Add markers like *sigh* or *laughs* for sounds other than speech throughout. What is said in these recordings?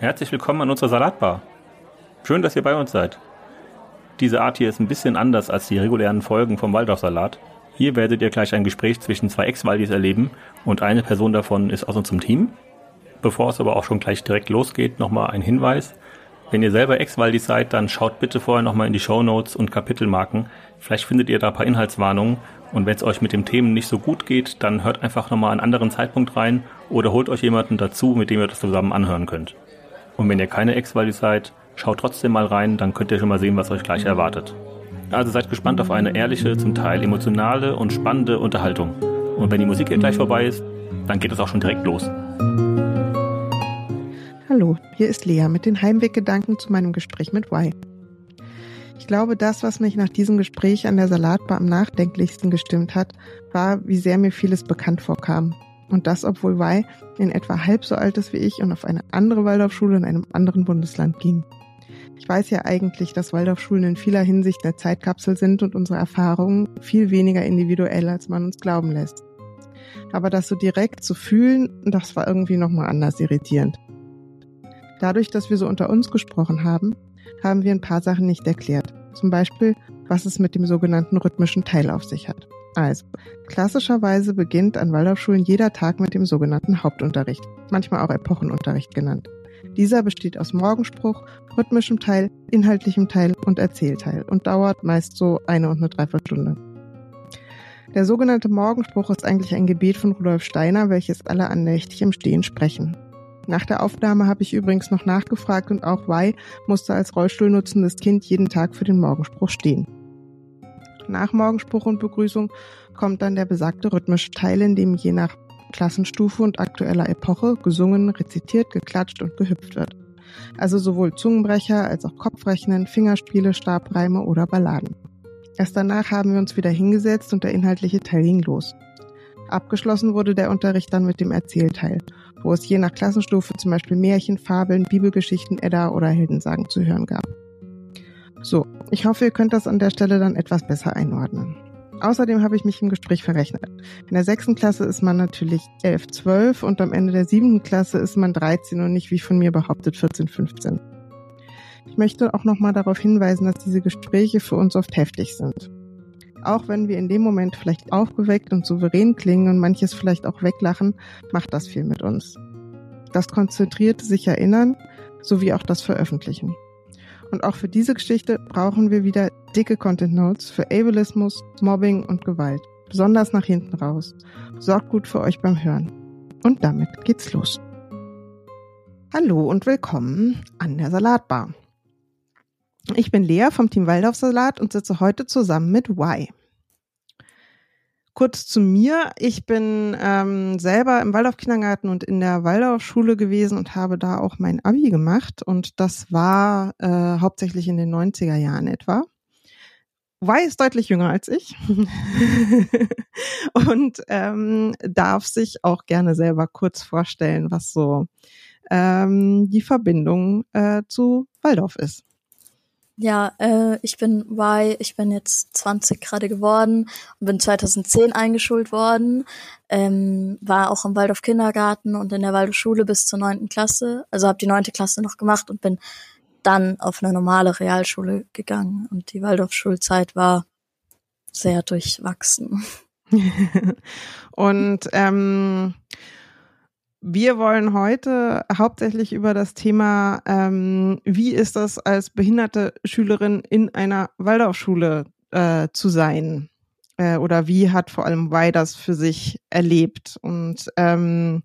Herzlich willkommen an unserer Salatbar. Schön, dass ihr bei uns seid. Diese Art hier ist ein bisschen anders als die regulären Folgen vom Waldorfsalat. Hier werdet ihr gleich ein Gespräch zwischen zwei Ex-Waldis erleben und eine Person davon ist aus unserem Team. Bevor es aber auch schon gleich direkt losgeht, nochmal ein Hinweis. Wenn ihr selber Ex-Waldis seid, dann schaut bitte vorher nochmal in die Show Notes und Kapitelmarken. Vielleicht findet ihr da ein paar Inhaltswarnungen. Und wenn es euch mit dem Themen nicht so gut geht, dann hört einfach nochmal einen anderen Zeitpunkt rein oder holt euch jemanden dazu, mit dem ihr das zusammen anhören könnt. Und wenn ihr keine Ex-Waldis seid, schaut trotzdem mal rein, dann könnt ihr schon mal sehen, was euch gleich erwartet. Also seid gespannt auf eine ehrliche, zum Teil emotionale und spannende Unterhaltung. Und wenn die Musik hier gleich vorbei ist, dann geht es auch schon direkt los. Hallo, hier ist Lea mit den Heimweggedanken zu meinem Gespräch mit Y. Ich glaube, das, was mich nach diesem Gespräch an der Salatbar am nachdenklichsten gestimmt hat, war, wie sehr mir vieles bekannt vorkam. Und das, obwohl Y in etwa halb so alt ist wie ich und auf eine andere Waldorfschule in einem anderen Bundesland ging. Ich weiß ja eigentlich, dass Waldorfschulen in vieler Hinsicht eine Zeitkapsel sind und unsere Erfahrungen viel weniger individuell, als man uns glauben lässt. Aber das so direkt zu fühlen, das war irgendwie nochmal anders irritierend. Dadurch, dass wir so unter uns gesprochen haben, haben wir ein paar Sachen nicht erklärt. Zum Beispiel, was es mit dem sogenannten rhythmischen Teil auf sich hat. Also, klassischerweise beginnt an Waldorfschulen jeder Tag mit dem sogenannten Hauptunterricht, manchmal auch Epochenunterricht genannt. Dieser besteht aus Morgenspruch, rhythmischem Teil, inhaltlichem Teil und Erzählteil und dauert meist so eine und eine Dreiviertelstunde. Der sogenannte Morgenspruch ist eigentlich ein Gebet von Rudolf Steiner, welches alle andächtig im Stehen sprechen. Nach der Aufnahme habe ich übrigens noch nachgefragt und auch Y musste als Rollstuhl nutzendes Kind jeden Tag für den Morgenspruch stehen. Nach Morgenspruch und Begrüßung kommt dann der besagte rhythmische Teil, in dem je nach Klassenstufe und aktueller Epoche gesungen, rezitiert, geklatscht und gehüpft wird. Also sowohl Zungenbrecher als auch Kopfrechnen, Fingerspiele, Stabreime oder Balladen. Erst danach haben wir uns wieder hingesetzt und der inhaltliche Teil ging los. Abgeschlossen wurde der Unterricht dann mit dem Erzählteil, wo es je nach Klassenstufe zum Beispiel Märchen, Fabeln, Bibelgeschichten, Edda oder Heldensagen zu hören gab. So, ich hoffe, ihr könnt das an der Stelle dann etwas besser einordnen. Außerdem habe ich mich im Gespräch verrechnet. In der sechsten Klasse ist man natürlich 11, 12 und am Ende der siebten Klasse ist man 13 und nicht wie von mir behauptet 14, 15. Ich möchte auch nochmal darauf hinweisen, dass diese Gespräche für uns oft heftig sind. Auch wenn wir in dem Moment vielleicht aufgeweckt und souverän klingen und manches vielleicht auch weglachen, macht das viel mit uns. Das konzentrierte sich erinnern sowie auch das Veröffentlichen. Und auch für diese Geschichte brauchen wir wieder dicke Content Notes für Ableismus, Mobbing und Gewalt. Besonders nach hinten raus. Sorgt gut für euch beim Hören. Und damit geht's los. Hallo und willkommen an der Salatbar. Ich bin Lea vom Team Waldorfsalat und sitze heute zusammen mit Y. Kurz zu mir. Ich bin ähm, selber im Waldorf-Kindergarten und in der Waldorfschule gewesen und habe da auch mein Abi gemacht. Und das war äh, hauptsächlich in den 90er Jahren etwa. Y ist deutlich jünger als ich *laughs* und ähm, darf sich auch gerne selber kurz vorstellen, was so ähm, die Verbindung äh, zu Waldorf ist. Ja, äh, ich bin Y, ich bin jetzt 20 gerade geworden und bin 2010 eingeschult worden. Ähm, war auch im Waldorf Kindergarten und in der Waldorf Schule bis zur neunten Klasse. Also habe die neunte Klasse noch gemacht und bin dann auf eine normale Realschule gegangen. Und die Waldorf Schulzeit war sehr durchwachsen. *laughs* und ähm, wir wollen heute hauptsächlich über das Thema, ähm, wie ist das als behinderte Schülerin in einer Waldorfschule äh, zu sein? Äh, oder wie hat vor allem Wei das für sich erlebt? Und ähm,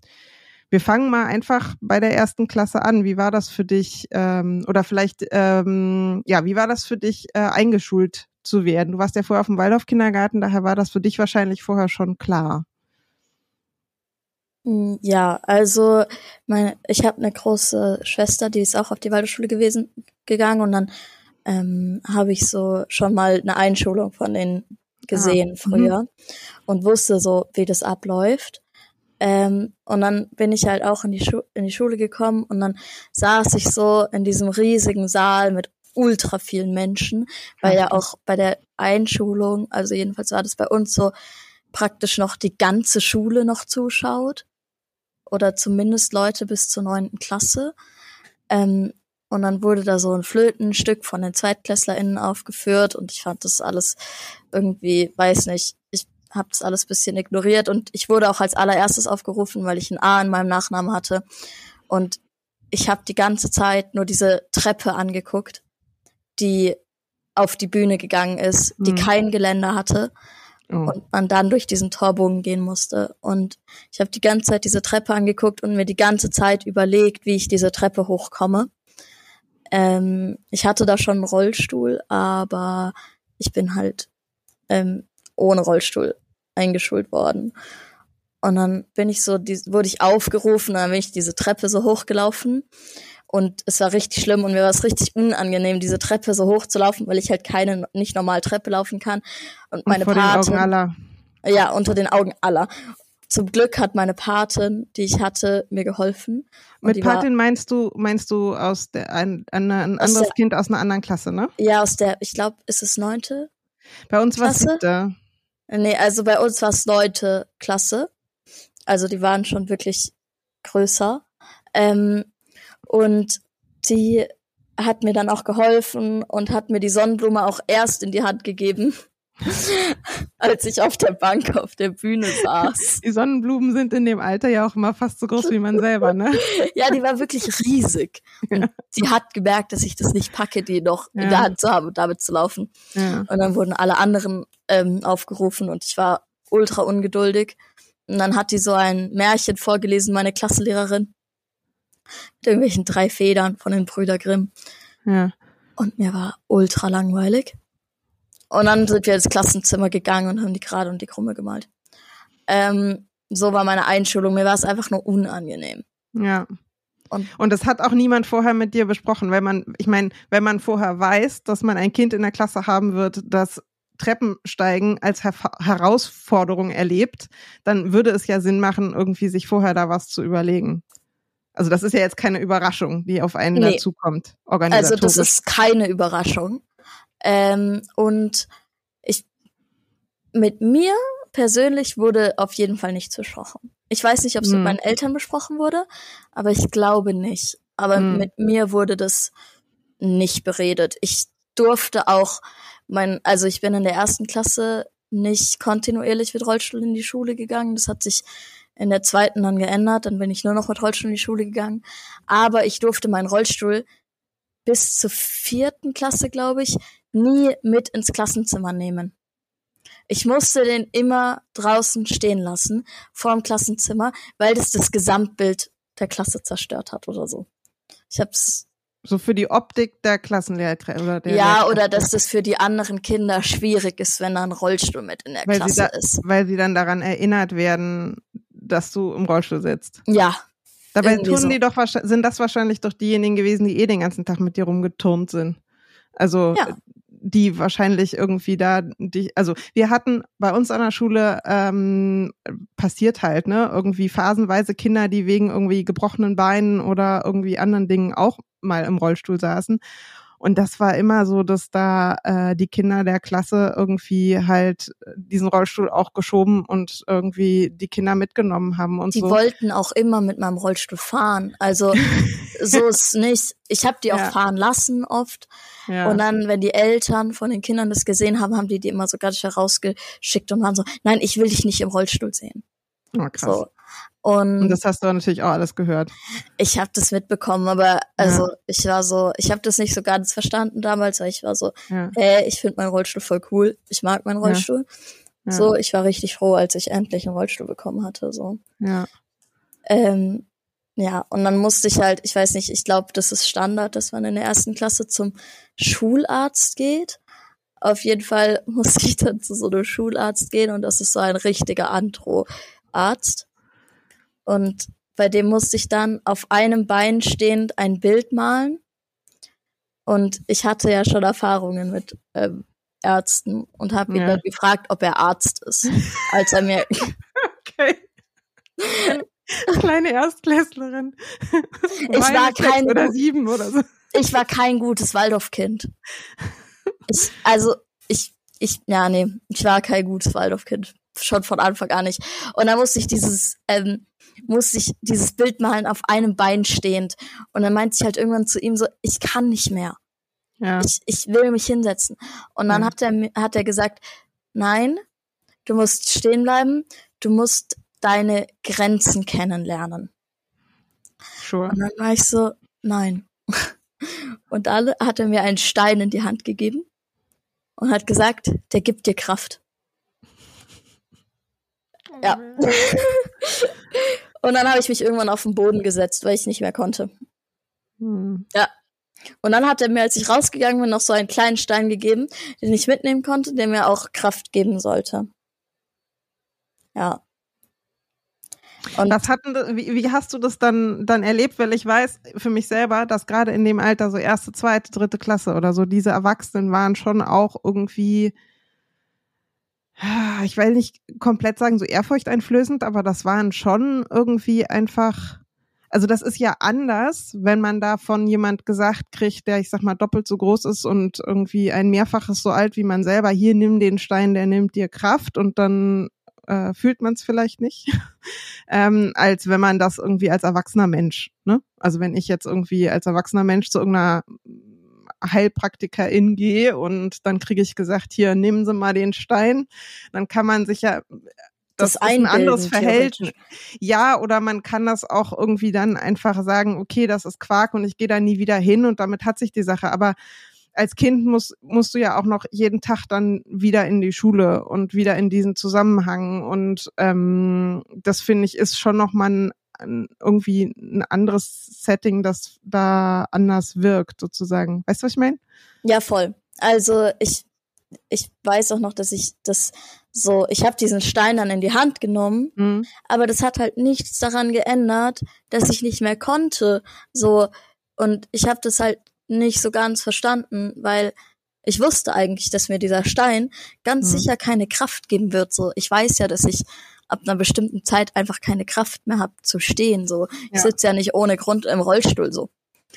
wir fangen mal einfach bei der ersten Klasse an. Wie war das für dich? Ähm, oder vielleicht, ähm, ja, wie war das für dich, äh, eingeschult zu werden? Du warst ja vorher auf dem Waldorf-Kindergarten, daher war das für dich wahrscheinlich vorher schon klar. Hm, ja, also meine, ich habe eine große Schwester, die ist auch auf die Waldorfschule gewesen gegangen und dann ähm, habe ich so schon mal eine Einschulung von denen gesehen ah, früher mhm. und wusste so, wie das abläuft. Ähm, und dann bin ich halt auch in die, Schu in die Schule gekommen und dann saß ich so in diesem riesigen Saal mit ultra vielen Menschen, weil ja auch bei der Einschulung, also jedenfalls war das bei uns so, praktisch noch die ganze Schule noch zuschaut oder zumindest Leute bis zur neunten Klasse. Ähm, und dann wurde da so ein Flötenstück von den ZweitklässlerInnen aufgeführt und ich fand das alles irgendwie, weiß nicht, ich habe das alles bisschen ignoriert und ich wurde auch als allererstes aufgerufen, weil ich ein A in meinem Nachnamen hatte und ich habe die ganze Zeit nur diese Treppe angeguckt, die auf die Bühne gegangen ist, die mhm. kein Geländer hatte oh. und man dann durch diesen Torbogen gehen musste. Und ich habe die ganze Zeit diese Treppe angeguckt und mir die ganze Zeit überlegt, wie ich diese Treppe hochkomme. Ähm, ich hatte da schon einen Rollstuhl, aber ich bin halt ähm, ohne Rollstuhl eingeschult worden. Und dann bin ich so, die, wurde ich aufgerufen, dann bin ich diese Treppe so hochgelaufen. Und es war richtig schlimm und mir war es richtig unangenehm, diese Treppe so hoch zu laufen, weil ich halt keine, nicht normal Treppe laufen kann. Und meine und vor Patin, den Augen aller. Ja, unter den Augen aller. Zum Glück hat meine Patin, die ich hatte, mir geholfen. Mit Patin meinst du, meinst du aus der ein, ein, ein anderes der, Kind aus einer anderen Klasse, ne? Ja, aus der, ich glaube, ist es neunte? Bei uns war es siebte. Nee, also bei uns war es neunte Klasse. Also die waren schon wirklich größer. Ähm, und die hat mir dann auch geholfen und hat mir die Sonnenblume auch erst in die Hand gegeben. *laughs* als ich auf der Bank auf der Bühne saß. Die Sonnenblumen sind in dem Alter ja auch immer fast so groß wie man selber, ne? *laughs* ja, die war wirklich riesig. Und sie hat gemerkt, dass ich das nicht packe, die noch ja. in der Hand zu haben und damit zu laufen. Ja. Und dann wurden alle anderen ähm, aufgerufen und ich war ultra ungeduldig. Und dann hat die so ein Märchen vorgelesen, meine Klassenlehrerin. Mit irgendwelchen drei Federn von den Brüder Grimm. Ja. Und mir war ultra langweilig. Und dann sind wir ins Klassenzimmer gegangen und haben die Gerade und die Krumme gemalt. Ähm, so war meine Einschulung. Mir war es einfach nur unangenehm. Ja. Und, und das hat auch niemand vorher mit dir besprochen, weil man, ich meine, wenn man vorher weiß, dass man ein Kind in der Klasse haben wird, das Treppensteigen als Her Herausforderung erlebt, dann würde es ja Sinn machen, irgendwie sich vorher da was zu überlegen. Also das ist ja jetzt keine Überraschung, die auf einen nee. dazukommt. Also das ist keine Überraschung. Ähm, und ich mit mir persönlich wurde auf jeden Fall nicht besprochen. Ich weiß nicht, ob es hm. mit meinen Eltern besprochen wurde, aber ich glaube nicht. Aber hm. mit mir wurde das nicht beredet. Ich durfte auch mein, also ich bin in der ersten Klasse nicht kontinuierlich mit Rollstuhl in die Schule gegangen. Das hat sich in der zweiten dann geändert. Dann bin ich nur noch mit Rollstuhl in die Schule gegangen. Aber ich durfte meinen Rollstuhl bis zur vierten Klasse, glaube ich, nie mit ins Klassenzimmer nehmen. Ich musste den immer draußen stehen lassen, vorm Klassenzimmer, weil das das Gesamtbild der Klasse zerstört hat oder so. Ich hab's so für die Optik der Klassenlehrerin oder der Ja, oder dass das für die anderen Kinder schwierig ist, wenn da ein Rollstuhl mit in der weil Klasse da, ist. Weil sie dann daran erinnert werden, dass du im Rollstuhl sitzt. Ja. Dabei tun so. die doch sind das wahrscheinlich doch diejenigen gewesen, die eh den ganzen Tag mit dir rumgeturnt sind. Also ja die wahrscheinlich irgendwie da, die, also wir hatten bei uns an der Schule ähm, passiert halt, ne, irgendwie phasenweise Kinder, die wegen irgendwie gebrochenen Beinen oder irgendwie anderen Dingen auch mal im Rollstuhl saßen. Und das war immer so, dass da äh, die Kinder der Klasse irgendwie halt diesen Rollstuhl auch geschoben und irgendwie die Kinder mitgenommen haben und die so. Die wollten auch immer mit meinem Rollstuhl fahren. Also *laughs* so ist nicht. Ich habe die auch ja. fahren lassen oft. Ja. Und dann, wenn die Eltern von den Kindern das gesehen haben, haben die die immer so ganz herausgeschickt und waren so, nein, ich will dich nicht im Rollstuhl sehen. Oh, krass. So. Und, und, das hast du natürlich auch alles gehört. Ich habe das mitbekommen, aber also ja. ich war so, ich habe das nicht so ganz verstanden damals, weil ich war so, ja. hey, ich finde meinen Rollstuhl voll cool, ich mag meinen Rollstuhl. Ja. So, ich war richtig froh, als ich endlich einen Rollstuhl bekommen hatte. So. Ja. Ähm, ja, und dann musste ich halt, ich weiß nicht, ich glaube, das ist Standard, dass man in der ersten Klasse zum Schularzt geht. Auf jeden Fall *laughs* musste ich dann zu so einem Schularzt gehen und das ist so ein richtiger Andro-Arzt. Und bei dem musste ich dann auf einem Bein stehend ein Bild malen. Und ich hatte ja schon Erfahrungen mit ähm, Ärzten und habe ihn ja. dann gefragt, ob er Arzt ist, als er mir. *laughs* *laughs* okay. Kleine Erstklässlerin. Ich war kein oder sieben oder so. Ich war kein gutes Waldorfkind. *laughs* Ich, also ich, ich, ja nee, ich war kein gutes Waldorfkind, schon von Anfang an nicht. Und da musste ich dieses ähm, musste ich dieses Bild malen auf einem Bein stehend. Und dann meinte ich halt irgendwann zu ihm so, ich kann nicht mehr. Ja. Ich, ich will mich hinsetzen. Und dann ja. hat er, hat er gesagt, nein, du musst stehen bleiben, du musst deine Grenzen kennenlernen. Sure. Und dann war ich so, nein. *laughs* Und dann hat er mir einen Stein in die Hand gegeben und hat gesagt, der gibt dir Kraft. Ja. *laughs* und dann habe ich mich irgendwann auf den Boden gesetzt, weil ich nicht mehr konnte. Hm. Ja. Und dann hat er mir, als ich rausgegangen bin, noch so einen kleinen Stein gegeben, den ich mitnehmen konnte, der mir auch Kraft geben sollte. Ja. Und was hatten, wie, wie hast du das dann, dann erlebt? Weil ich weiß für mich selber, dass gerade in dem Alter, so erste, zweite, dritte Klasse oder so, diese Erwachsenen waren schon auch irgendwie, ich will nicht komplett sagen, so ehrfurchteinflößend, aber das waren schon irgendwie einfach, also das ist ja anders, wenn man da von jemand gesagt kriegt, der, ich sag mal, doppelt so groß ist und irgendwie ein Mehrfaches so alt wie man selber, hier nimm den Stein, der nimmt dir Kraft und dann äh, fühlt man es vielleicht nicht, *laughs* ähm, als wenn man das irgendwie als erwachsener Mensch, ne? Also wenn ich jetzt irgendwie als erwachsener Mensch zu irgendeiner Heilpraktikerin gehe und dann kriege ich gesagt, hier nehmen Sie mal den Stein, dann kann man sich ja das, das ist ein anderes Verhältnis. Ja, oder man kann das auch irgendwie dann einfach sagen, okay, das ist Quark und ich gehe da nie wieder hin und damit hat sich die Sache. Aber als Kind musst, musst du ja auch noch jeden Tag dann wieder in die Schule und wieder in diesen Zusammenhang. Und ähm, das finde ich ist schon noch mal ein, ein, irgendwie ein anderes Setting, das da anders wirkt, sozusagen. Weißt du, was ich meine? Ja, voll. Also ich, ich weiß auch noch, dass ich das so, ich habe diesen Stein dann in die Hand genommen, mhm. aber das hat halt nichts daran geändert, dass ich nicht mehr konnte. So, und ich habe das halt nicht so ganz verstanden, weil ich wusste eigentlich, dass mir dieser Stein ganz mhm. sicher keine Kraft geben wird. So, ich weiß ja, dass ich ab einer bestimmten Zeit einfach keine Kraft mehr habe zu stehen. So, ja. ich sitze ja nicht ohne Grund im Rollstuhl. So.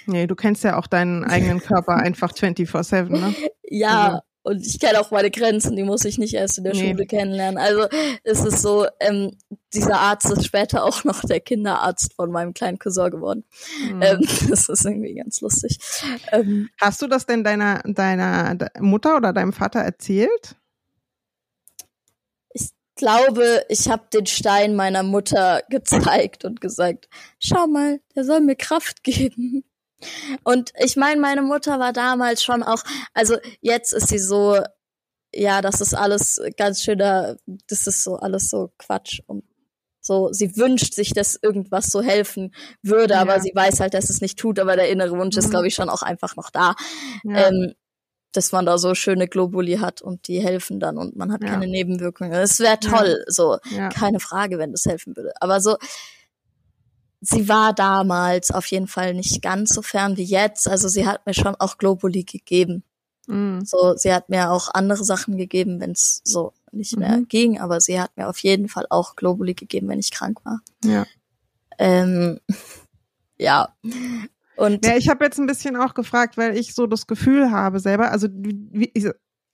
Nee, du kennst ja auch deinen *laughs* eigenen Körper einfach 24/7, ne? Ja, also. Und ich kenne auch meine Grenzen, die muss ich nicht erst in der nee. Schule kennenlernen. Also es ist so, ähm, dieser Arzt ist später auch noch der Kinderarzt von meinem kleinen Cousin geworden. Mhm. Ähm, *laughs* das ist irgendwie ganz lustig. Ähm, Hast du das denn deiner, deiner Mutter oder deinem Vater erzählt? Ich glaube, ich habe den Stein meiner Mutter *laughs* gezeigt und gesagt, schau mal, der soll mir Kraft geben. Und ich meine, meine Mutter war damals schon auch, also jetzt ist sie so, ja, das ist alles ganz schöner, das ist so alles so Quatsch und so, sie wünscht sich, dass irgendwas so helfen würde, ja. aber sie weiß halt, dass es nicht tut, aber der innere Wunsch mhm. ist, glaube ich, schon auch einfach noch da. Ja. Ähm, dass man da so schöne Globuli hat und die helfen dann und man hat ja. keine Nebenwirkungen. Es wäre toll, so, keine Frage, wenn das helfen würde. Aber so, sie war damals auf jeden Fall nicht ganz so fern wie jetzt. Also sie hat mir schon auch Globuli gegeben. Mhm. So, sie hat mir auch andere Sachen gegeben, wenn es so nicht mehr mhm. ging, aber sie hat mir auf jeden Fall auch Globuli gegeben, wenn ich krank war. Ja. Ähm, *laughs* ja. Und ja, ich habe jetzt ein bisschen auch gefragt, weil ich so das Gefühl habe selber, also wie,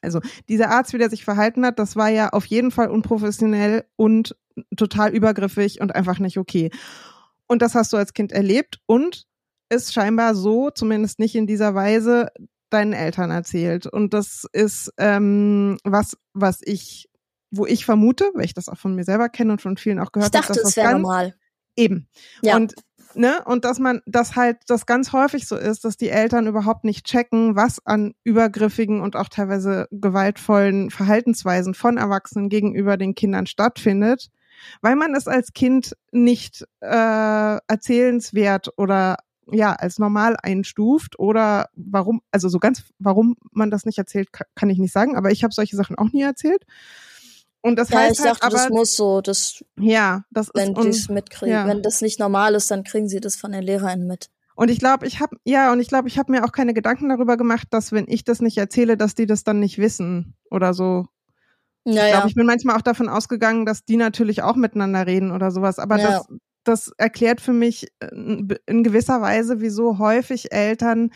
also dieser Arzt, wie der sich verhalten hat, das war ja auf jeden Fall unprofessionell und total übergriffig und einfach nicht okay. Und das hast du als Kind erlebt und ist scheinbar so, zumindest nicht in dieser Weise, deinen Eltern erzählt. Und das ist ähm, was, was ich, wo ich vermute, weil ich das auch von mir selber kenne und von vielen auch gehört habe. Ich dachte, es wäre normal. Eben. Ja. Und ne, und dass man, dass halt das ganz häufig so ist, dass die Eltern überhaupt nicht checken, was an übergriffigen und auch teilweise gewaltvollen Verhaltensweisen von Erwachsenen gegenüber den Kindern stattfindet weil man es als Kind nicht äh, erzählenswert oder ja als normal einstuft oder warum, also so ganz, warum man das nicht erzählt, kann ich nicht sagen, aber ich habe solche Sachen auch nie erzählt. Und das ja, heißt ich dachte, halt aber, das muss so, das, ja, das wenn die es mitkriegen. Ja. Wenn das nicht normal ist, dann kriegen sie das von den LehrerInnen mit. Und ich glaube, ich habe ja, und ich glaube, ich habe mir auch keine Gedanken darüber gemacht, dass wenn ich das nicht erzähle, dass die das dann nicht wissen oder so. Ja, ich glaube, ich bin manchmal auch davon ausgegangen, dass die natürlich auch miteinander reden oder sowas. Aber ja. das, das erklärt für mich äh, in gewisser Weise, wieso häufig Eltern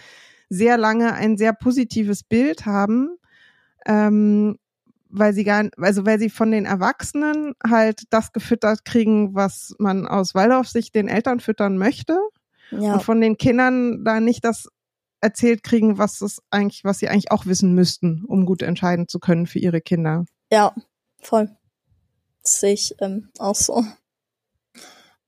sehr lange ein sehr positives Bild haben, ähm, weil sie gar, also weil sie von den Erwachsenen halt das gefüttert kriegen, was man aus Waldorfsicht den Eltern füttern möchte. Ja. Und von den Kindern da nicht das erzählt kriegen, was es eigentlich, was sie eigentlich auch wissen müssten, um gut entscheiden zu können für ihre Kinder. Ja, voll. Das sehe ich ähm, auch so.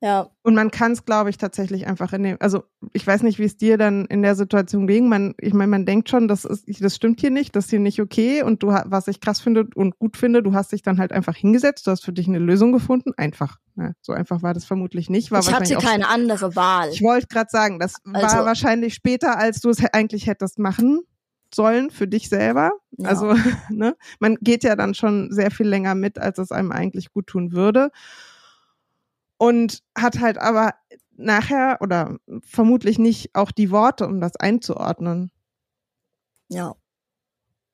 Ja. Und man kann es, glaube ich, tatsächlich einfach in dem, also ich weiß nicht, wie es dir dann in der Situation ging. Man, ich meine, man denkt schon, das ist, das stimmt hier nicht, das ist hier nicht okay. Und du, was ich krass finde und gut finde, du hast dich dann halt einfach hingesetzt, du hast für dich eine Lösung gefunden. Einfach. Ja, so einfach war das vermutlich nicht. War ich hatte keine auch, andere Wahl. Ich wollte gerade sagen, das also, war wahrscheinlich später, als du es eigentlich hättest machen sollen für dich selber. Ja. Also, *laughs* ne, man geht ja dann schon sehr viel länger mit, als es einem eigentlich gut tun würde und hat halt aber nachher oder vermutlich nicht auch die Worte, um das einzuordnen. Ja.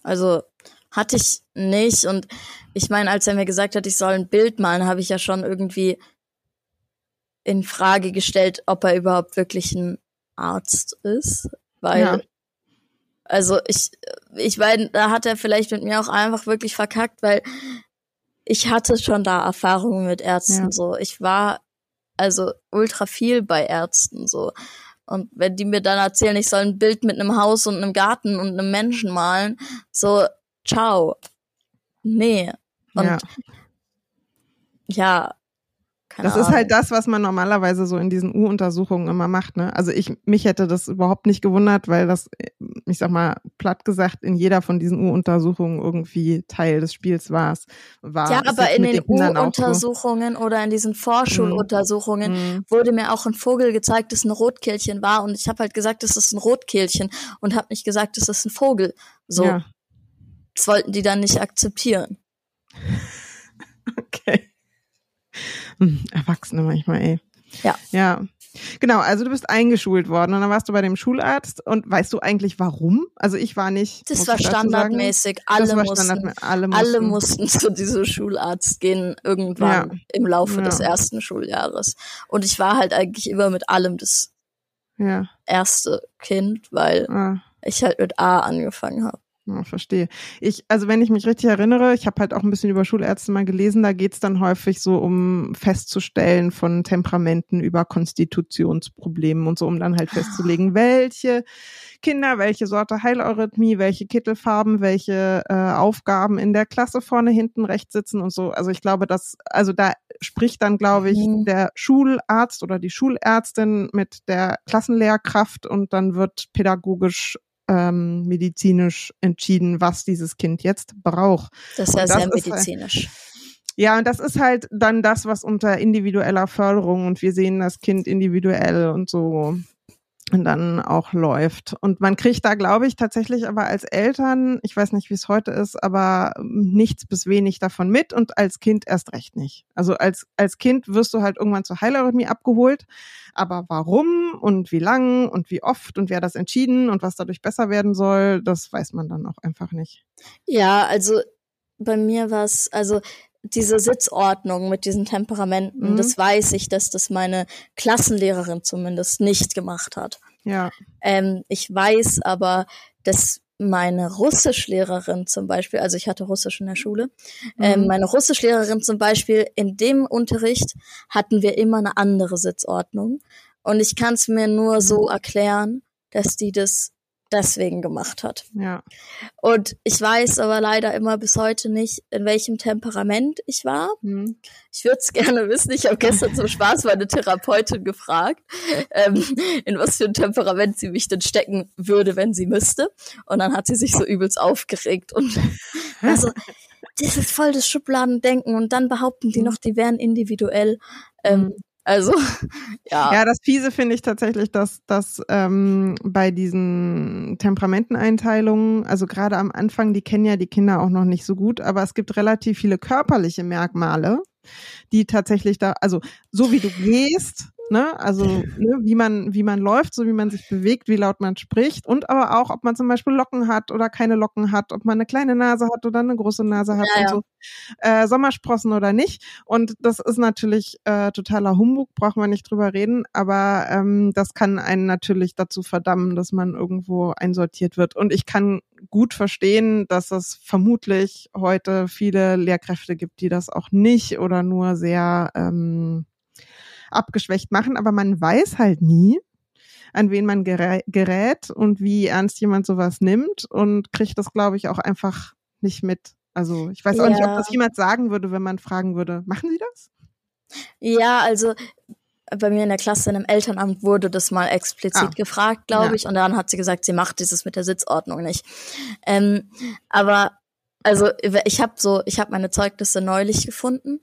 Also hatte ich nicht und ich meine, als er mir gesagt hat, ich soll ein Bild malen, habe ich ja schon irgendwie in Frage gestellt, ob er überhaupt wirklich ein Arzt ist, weil ja. also ich ich meine, da hat er vielleicht mit mir auch einfach wirklich verkackt, weil ich hatte schon da Erfahrungen mit Ärzten ja. so. Ich war also ultra viel bei Ärzten so. Und wenn die mir dann erzählen, ich soll ein Bild mit einem Haus und einem Garten und einem Menschen malen, so, ciao. Nee. Und ja, ja keine das Ahnung. ist halt das, was man normalerweise so in diesen U-Untersuchungen immer macht. Ne? Also ich, mich hätte das überhaupt nicht gewundert, weil das, ich sag mal, platt gesagt, in jeder von diesen U-Untersuchungen irgendwie Teil des Spiels war. war ja, aber in den, U-Untersuchungen so. oder in diesen Vorschuluntersuchungen mhm. wurde mir auch ein Vogel gezeigt, das ein Rotkehlchen war. Und ich habe halt gesagt, das ist ein Rotkehlchen und habe nicht gesagt, das ist ein Vogel. So. Ja. Das wollten die dann nicht akzeptieren. *laughs* okay. Hm, Erwachsene manchmal, ey. Ja. Ja. Genau, also du bist eingeschult worden und dann warst du bei dem Schularzt und weißt du eigentlich warum? Also ich war nicht. Das war standardmäßig. Alle, war mussten, Standard, alle, mussten, alle mussten zu diesem Schularzt gehen irgendwann ja. im Laufe ja. des ersten Schuljahres. Und ich war halt eigentlich immer mit allem das ja. erste Kind, weil ah. ich halt mit A angefangen habe. Ja, verstehe. Ich, also wenn ich mich richtig erinnere, ich habe halt auch ein bisschen über Schulärzte mal gelesen, da geht's dann häufig so um festzustellen von Temperamenten über Konstitutionsproblemen und so, um dann halt festzulegen, welche Kinder, welche Sorte Heileurythmie, welche Kittelfarben, welche äh, Aufgaben in der Klasse vorne, hinten, rechts sitzen und so. Also ich glaube, dass, also da spricht dann, glaube ich, mhm. der Schularzt oder die Schulärztin mit der Klassenlehrkraft und dann wird pädagogisch ähm, medizinisch entschieden, was dieses Kind jetzt braucht. Das ist ja sehr halt medizinisch. ja, und das ist halt dann das, was unter individueller Förderung und wir sehen das Kind individuell und so dann auch läuft. Und man kriegt da, glaube ich, tatsächlich aber als Eltern, ich weiß nicht, wie es heute ist, aber nichts bis wenig davon mit und als Kind erst recht nicht. Also als, als Kind wirst du halt irgendwann zur Heileurythmie abgeholt. Aber warum und wie lang und wie oft und wer das entschieden und was dadurch besser werden soll, das weiß man dann auch einfach nicht. Ja, also bei mir war es, also diese Sitzordnung mit diesen Temperamenten, mhm. das weiß ich, dass das meine Klassenlehrerin zumindest nicht gemacht hat. Ja. Ähm, ich weiß aber, dass meine Russischlehrerin zum Beispiel, also ich hatte Russisch in der Schule, ähm, mhm. ähm, meine Russischlehrerin zum Beispiel, in dem Unterricht hatten wir immer eine andere Sitzordnung. Und ich kann es mir nur so erklären, dass die das deswegen gemacht hat. Ja. Und ich weiß aber leider immer bis heute nicht, in welchem Temperament ich war. Hm. Ich würde es *laughs* gerne wissen. Ich habe gestern zum Spaß meine Therapeutin gefragt, ähm, in was für ein Temperament sie mich denn stecken würde, wenn sie müsste. Und dann hat sie sich so übelst aufgeregt und *laughs* also das ist voll das Schubladendenken und dann behaupten die noch, die wären individuell. Ähm, hm. Also, *laughs* ja. Ja, das Fiese finde ich tatsächlich, dass, dass ähm, bei diesen Temperamenteneinteilungen, also gerade am Anfang, die kennen ja die Kinder auch noch nicht so gut, aber es gibt relativ viele körperliche Merkmale, die tatsächlich da, also so wie du gehst, Ne? Also ne, wie man wie man läuft, so wie man sich bewegt, wie laut man spricht und aber auch, ob man zum Beispiel Locken hat oder keine Locken hat, ob man eine kleine Nase hat oder eine große Nase hat ja, und ja. so äh, Sommersprossen oder nicht. Und das ist natürlich äh, totaler Humbug, brauchen wir nicht drüber reden, aber ähm, das kann einen natürlich dazu verdammen, dass man irgendwo einsortiert wird. Und ich kann gut verstehen, dass es vermutlich heute viele Lehrkräfte gibt, die das auch nicht oder nur sehr ähm, abgeschwächt machen. Aber man weiß halt nie, an wen man gerät und wie ernst jemand sowas nimmt und kriegt das, glaube ich, auch einfach nicht mit. Also ich weiß auch ja. nicht, ob das jemand sagen würde, wenn man fragen würde, machen Sie das? Ja, also bei mir in der Klasse in einem Elternamt wurde das mal explizit ah. gefragt, glaube ja. ich. Und dann hat sie gesagt, sie macht dieses mit der Sitzordnung nicht. Ähm, aber also ich habe so, ich habe meine Zeugnisse neulich gefunden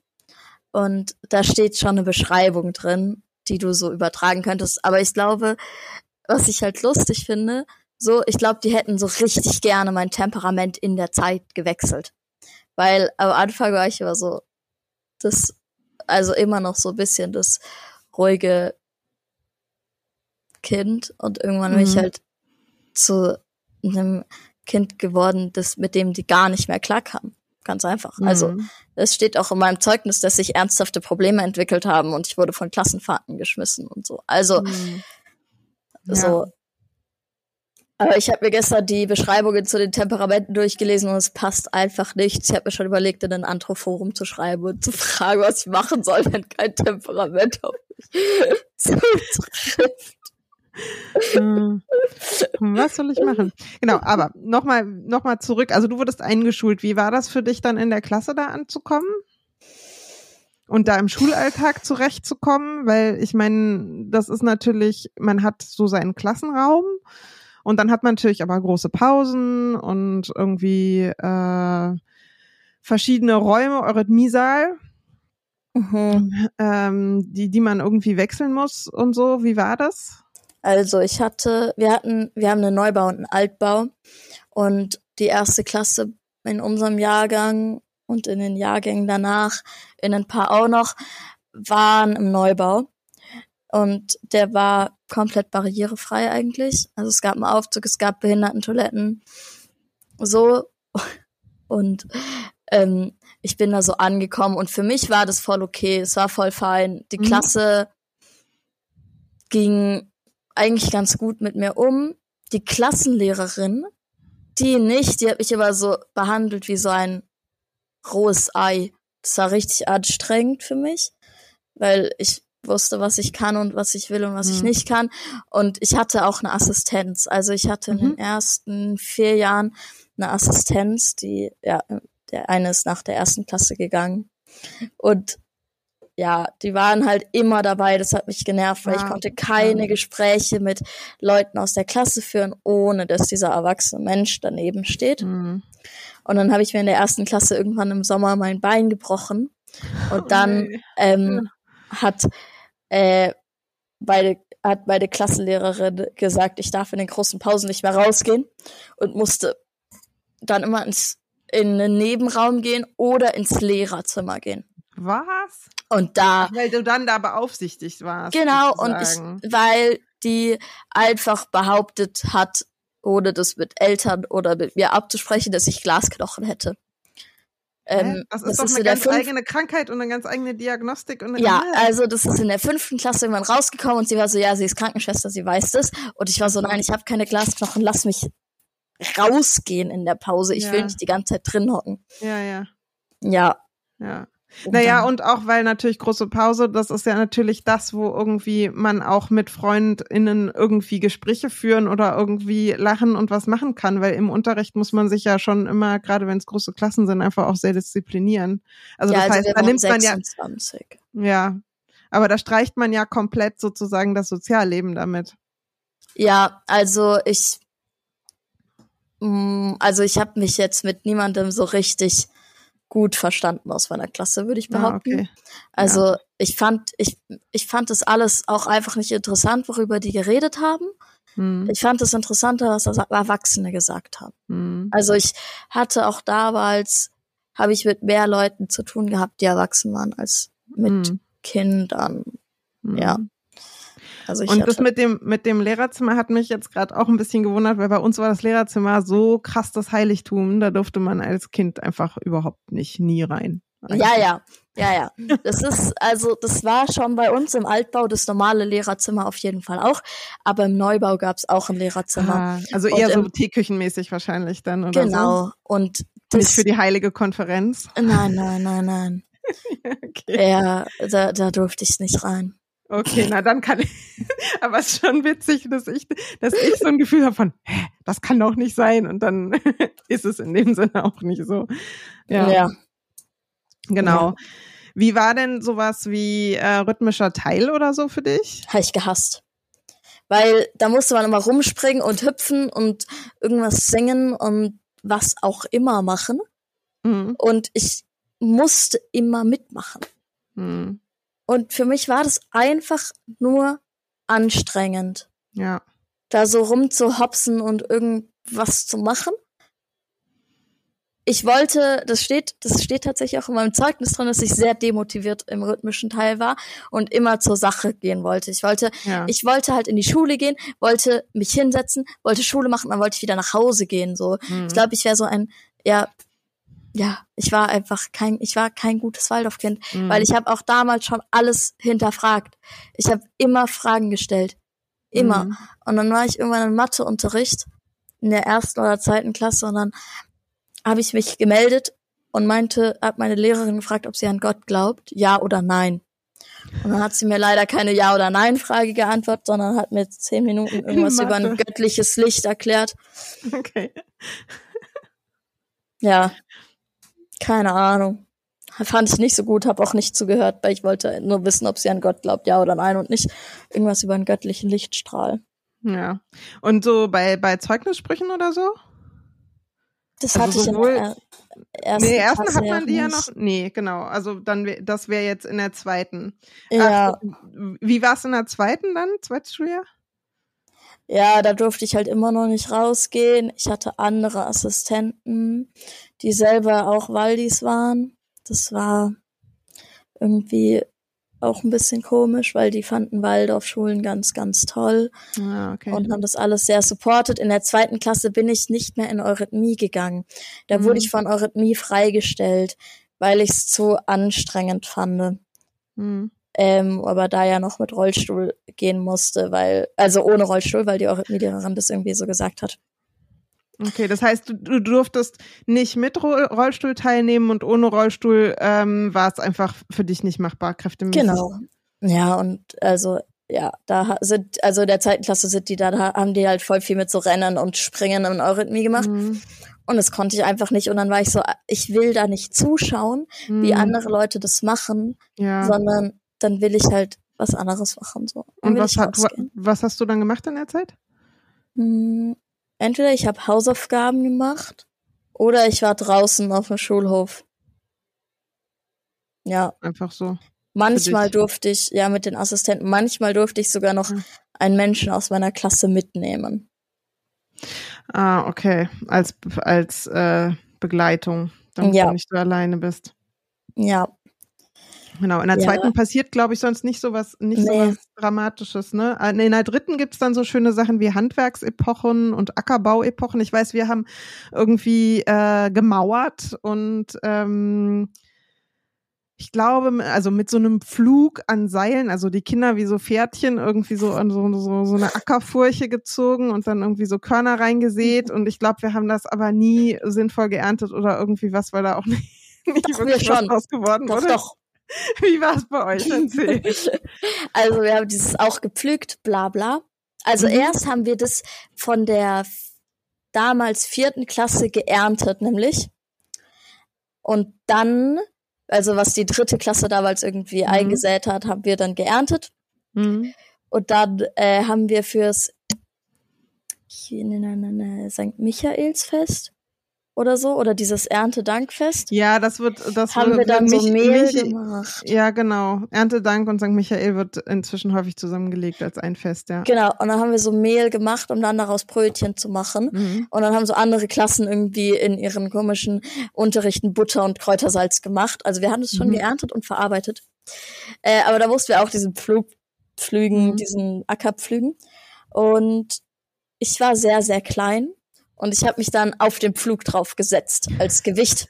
und da steht schon eine Beschreibung drin, die du so übertragen könntest. Aber ich glaube, was ich halt lustig finde, so, ich glaube, die hätten so richtig gerne mein Temperament in der Zeit gewechselt. Weil am Anfang war ich immer so, das, also immer noch so ein bisschen das ruhige Kind und irgendwann mhm. bin ich mhm. halt zu einem Kind geworden, das mit dem die gar nicht mehr klarkam. Ganz einfach. Also, mhm. Also es steht auch in meinem Zeugnis, dass sich ernsthafte Probleme entwickelt haben und ich wurde von Klassenfahrten geschmissen und so. Also mhm. ja. so. Aber ich habe mir gestern die Beschreibungen zu den Temperamenten durchgelesen und es passt einfach nichts. Ich habe mir schon überlegt, in ein Antro-Forum zu schreiben und zu fragen, was ich machen soll, wenn kein Temperament auf mich *laughs* zutrifft. Hm. Was soll ich machen? Genau, aber nochmal noch mal zurück. Also du wurdest eingeschult. Wie war das für dich dann in der Klasse da anzukommen? Und da im Schulalltag zurechtzukommen? Weil ich meine, das ist natürlich, man hat so seinen Klassenraum und dann hat man natürlich aber große Pausen und irgendwie äh, verschiedene Räume, Eurythmiesaal. Mhm. Ähm, die, die man irgendwie wechseln muss und so. Wie war das? Also ich hatte, wir hatten, wir haben einen Neubau und einen Altbau und die erste Klasse in unserem Jahrgang und in den Jahrgängen danach, in ein paar auch noch, waren im Neubau. Und der war komplett barrierefrei eigentlich. Also es gab einen Aufzug, es gab Behindertentoiletten. So. Und ähm, ich bin da so angekommen und für mich war das voll okay. Es war voll fein. Die mhm. Klasse ging eigentlich ganz gut mit mir um. Die Klassenlehrerin, die nicht, die hat mich aber so behandelt wie so ein rohes Ei. Das war richtig anstrengend für mich, weil ich wusste, was ich kann und was ich will und was mhm. ich nicht kann. Und ich hatte auch eine Assistenz. Also ich hatte in den mhm. ersten vier Jahren eine Assistenz, die, ja, der eine ist nach der ersten Klasse gegangen. Und ja, die waren halt immer dabei. Das hat mich genervt, weil ja. ich konnte keine Gespräche mit Leuten aus der Klasse führen, ohne dass dieser erwachsene Mensch daneben steht. Mhm. Und dann habe ich mir in der ersten Klasse irgendwann im Sommer mein Bein gebrochen. Und dann oh ähm, hat äh, beide hat meine Klassenlehrerin gesagt, ich darf in den großen Pausen nicht mehr rausgehen und musste dann immer ins in einen Nebenraum gehen oder ins Lehrerzimmer gehen. Was? Und da. Weil du dann da beaufsichtigt warst. Genau, sozusagen. und ich, weil die einfach behauptet hat, ohne das mit Eltern oder mit mir abzusprechen, dass ich Glasknochen hätte. Ähm, das ist das doch ist eine ganz eigene Krankheit und eine ganz eigene Diagnostik. Und ja, also das ist in der fünften Klasse irgendwann rausgekommen und sie war so, ja, sie ist Krankenschwester, sie weiß das. Und ich war so, nein, ich habe keine Glasknochen, lass mich rausgehen in der Pause. Ich ja. will nicht die ganze Zeit drin hocken. Ja, ja. Ja. Ja. Und naja, und auch weil natürlich große Pause, das ist ja natürlich das, wo irgendwie man auch mit FreundInnen irgendwie Gespräche führen oder irgendwie lachen und was machen kann, weil im Unterricht muss man sich ja schon immer, gerade wenn es große Klassen sind, einfach auch sehr disziplinieren. Also ja, das also heißt, da nimmt man ja. Ja. Aber da streicht man ja komplett sozusagen das Sozialleben damit. Ja, also ich, mm, also ich habe mich jetzt mit niemandem so richtig gut verstanden aus meiner Klasse, würde ich ah, behaupten. Ah, okay. Also ja. ich fand, ich, ich fand das alles auch einfach nicht interessant, worüber die geredet haben. Hm. Ich fand es interessanter, was Erwachsene gesagt haben. Hm. Also ich hatte auch damals, habe ich mit mehr Leuten zu tun gehabt, die erwachsen waren, als mit hm. Kindern. Hm. Ja. Also und das mit dem, mit dem Lehrerzimmer hat mich jetzt gerade auch ein bisschen gewundert, weil bei uns war das Lehrerzimmer so krass das Heiligtum, da durfte man als Kind einfach überhaupt nicht nie rein. Eigentlich. Ja, ja. Ja, ja. Das ist, also, das war schon bei uns im Altbau das normale Lehrerzimmer auf jeden Fall auch. Aber im Neubau gab es auch ein Lehrerzimmer. Ah, also eher und so teeküchenmäßig wahrscheinlich dann, oder Genau. So? Und das, Nicht für die heilige Konferenz. Nein, nein, nein, nein. *laughs* okay. Ja, da, da durfte ich nicht rein. Okay, na dann kann ich. *laughs* Aber es ist schon witzig, dass ich, dass ich so ein Gefühl habe von, hä, das kann doch nicht sein. Und dann *laughs* ist es in dem Sinne auch nicht so. Ja. ja. Genau. Ja. Wie war denn sowas wie äh, rhythmischer Teil oder so für dich? Habe ich gehasst. Weil da musste man immer rumspringen und hüpfen und irgendwas singen und was auch immer machen. Mhm. Und ich musste immer mitmachen. Mhm. Und für mich war das einfach nur anstrengend. Ja. Da so rumzuhopsen und irgendwas zu machen. Ich wollte, das steht, das steht tatsächlich auch in meinem Zeugnis drin, dass ich sehr demotiviert im rhythmischen Teil war und immer zur Sache gehen wollte. Ich wollte, ja. ich wollte halt in die Schule gehen, wollte mich hinsetzen, wollte Schule machen, dann wollte ich wieder nach Hause gehen. So, mhm. ich glaube, ich wäre so ein, ja, ja, ich war einfach kein, ich war kein gutes Waldorfkind, mhm. weil ich habe auch damals schon alles hinterfragt. Ich habe immer Fragen gestellt, immer. Mhm. Und dann war ich irgendwann im Matheunterricht in der ersten oder zweiten Klasse und dann habe ich mich gemeldet und meinte, habe meine Lehrerin gefragt, ob sie an Gott glaubt, ja oder nein. Und dann hat sie mir leider keine Ja- oder Nein-Frage geantwortet, sondern hat mir zehn Minuten *laughs* irgendwas über ein göttliches Licht erklärt. Okay. Ja, keine Ahnung. Fand ich nicht so gut, habe auch nicht zugehört, weil ich wollte nur wissen, ob sie an Gott glaubt, ja oder nein und nicht irgendwas über einen göttlichen Lichtstrahl. Ja. Und so bei, bei Zeugnissprüchen oder so? Das also hatte sowohl, ich in der ersten Nee, ersten Klasse hat man die ja noch. Nee, genau. Also dann das wäre jetzt in der zweiten. Ja. Ach, wie war es in der zweiten dann, zweites Schuljahr? ja, da durfte ich halt immer noch nicht rausgehen. Ich hatte andere Assistenten, die selber auch Waldis waren. Das war irgendwie auch ein bisschen komisch, weil die fanden Waldorfschulen ganz, ganz toll ah, okay. und haben das alles sehr supportet. In der zweiten Klasse bin ich nicht mehr in Eurythmie gegangen. Da mhm. wurde ich von Eurythmie freigestellt, weil ich es zu anstrengend fand. Mhm ähm, aber da ja noch mit Rollstuhl gehen musste, weil, also ohne Rollstuhl, weil die Eurythmielehrerin das irgendwie so gesagt hat. Okay, das heißt, du, du durftest nicht mit Rollstuhl teilnehmen und ohne Rollstuhl ähm, war es einfach für dich nicht machbar, kräftemäßig. Genau. Ja, und also ja, da sind, also in der zweiten Klasse sind die da, da haben die halt voll viel mit so Rennen und Springen in Eurythmie gemacht. Mhm. Und das konnte ich einfach nicht. Und dann war ich so, ich will da nicht zuschauen, mhm. wie andere Leute das machen, ja. sondern dann will ich halt was anderes machen. So. und was, hat, was hast du dann gemacht in der Zeit? Entweder ich habe Hausaufgaben gemacht oder ich war draußen auf dem Schulhof. Ja. Einfach so. Manchmal durfte ich, ja, mit den Assistenten, manchmal durfte ich sogar noch einen Menschen aus meiner Klasse mitnehmen. Ah, okay. Als, als äh, Begleitung, damit ja. du nicht so alleine bist. Ja. Genau, in der ja. zweiten passiert, glaube ich, sonst nicht so was, nicht nee. so was Dramatisches. Ne? Äh, in der dritten gibt's dann so schöne Sachen wie Handwerksepochen und Ackerbauepochen. Ich weiß, wir haben irgendwie äh, gemauert und ähm, ich glaube, also mit so einem Flug an Seilen, also die Kinder wie so Pferdchen irgendwie so an so, so, so eine Ackerfurche gezogen und dann irgendwie so Körner reingesät. *laughs* Und ich glaube, wir haben das aber nie sinnvoll geerntet oder irgendwie was, weil da auch nicht, nicht doch, wirklich was draus geworden doch, wurde. Doch, *laughs* Wie war es bei euch? *laughs* Also wir haben dieses auch gepflückt, bla bla. Also mhm. erst haben wir das von der damals vierten Klasse geerntet, nämlich. Und dann, also was die dritte Klasse damals irgendwie mhm. eingesät hat, haben wir dann geerntet. Mhm. Und dann äh, haben wir fürs St. Michaelsfest oder so oder dieses Erntedankfest. Ja, das wird das haben wird, wir dann mich, so Mehl mich, gemacht. Ja, genau. Erntedank und St. Michael wird inzwischen häufig zusammengelegt als ein Fest, ja. Genau, und dann haben wir so Mehl gemacht, um dann daraus Brötchen zu machen. Mhm. Und dann haben so andere Klassen irgendwie in ihren komischen Unterrichten Butter und Kräutersalz gemacht. Also wir haben es schon mhm. geerntet und verarbeitet. Äh, aber da mussten wir auch diesen Pflug pflügen, mhm. diesen Acker pflügen. Und ich war sehr, sehr klein und ich habe mich dann auf den Pflug drauf gesetzt als Gewicht.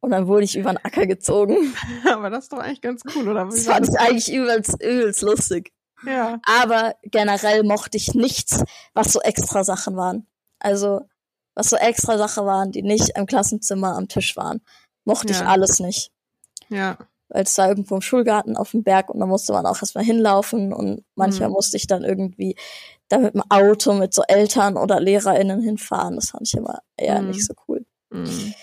Und dann wurde ich über den Acker gezogen. *laughs* Aber das ist doch eigentlich ganz cool, oder? Das fand ich eigentlich übelst, übelst lustig. Ja. Aber generell mochte ich nichts, was so extra Sachen waren. Also, was so extra Sachen waren, die nicht im Klassenzimmer am Tisch waren. Mochte ich Ja. alles nicht. Ja. Weil es war irgendwo im Schulgarten auf dem Berg und da musste man auch erstmal hinlaufen und manchmal Mhm. musste ich dann irgendwie da mit dem Auto mit so Eltern oder LehrerInnen hinfahren. Das fand ich immer eher Mhm. nicht so cool. Mhm.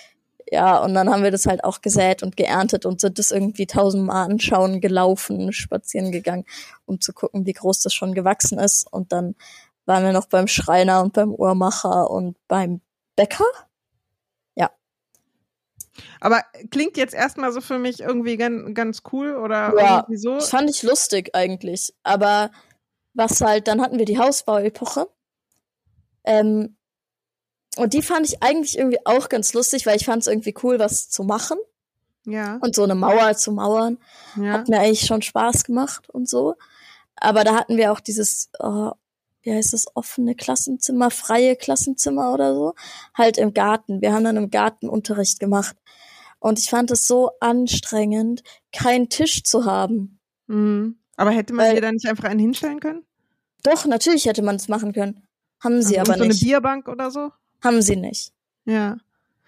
Ja, und dann haben wir das halt auch gesät und geerntet und sind das irgendwie tausendmal anschauen, gelaufen, spazieren gegangen, um zu gucken, wie groß das schon gewachsen ist. Und dann waren wir noch beim Schreiner und beim Uhrmacher und beim Bäcker. Aber klingt jetzt erstmal so für mich irgendwie ganz, ganz cool oder Ja. irgendwie so. Das fand ich lustig eigentlich. Aber was halt, dann hatten wir die Hausbauepoche. Ähm, und die fand ich eigentlich irgendwie auch ganz lustig, weil ich fand es irgendwie cool, was zu machen Ja. und so eine Mauer zu mauern. ja. Hat mir eigentlich schon Spaß gemacht und so. Aber da hatten wir auch dieses, oh, wie heißt das, offene Klassenzimmer, freie Klassenzimmer oder so, halt im Garten. Wir haben dann im Garten Unterricht gemacht. Und ich fand es so anstrengend, keinen Tisch zu haben. Mhm. Aber hätte man Weil- dir da nicht einfach einen hinstellen können? Doch, natürlich hätte man es machen können. Haben sie Also aber so nicht. eine Bierbank oder so? Haben sie nicht. Ja.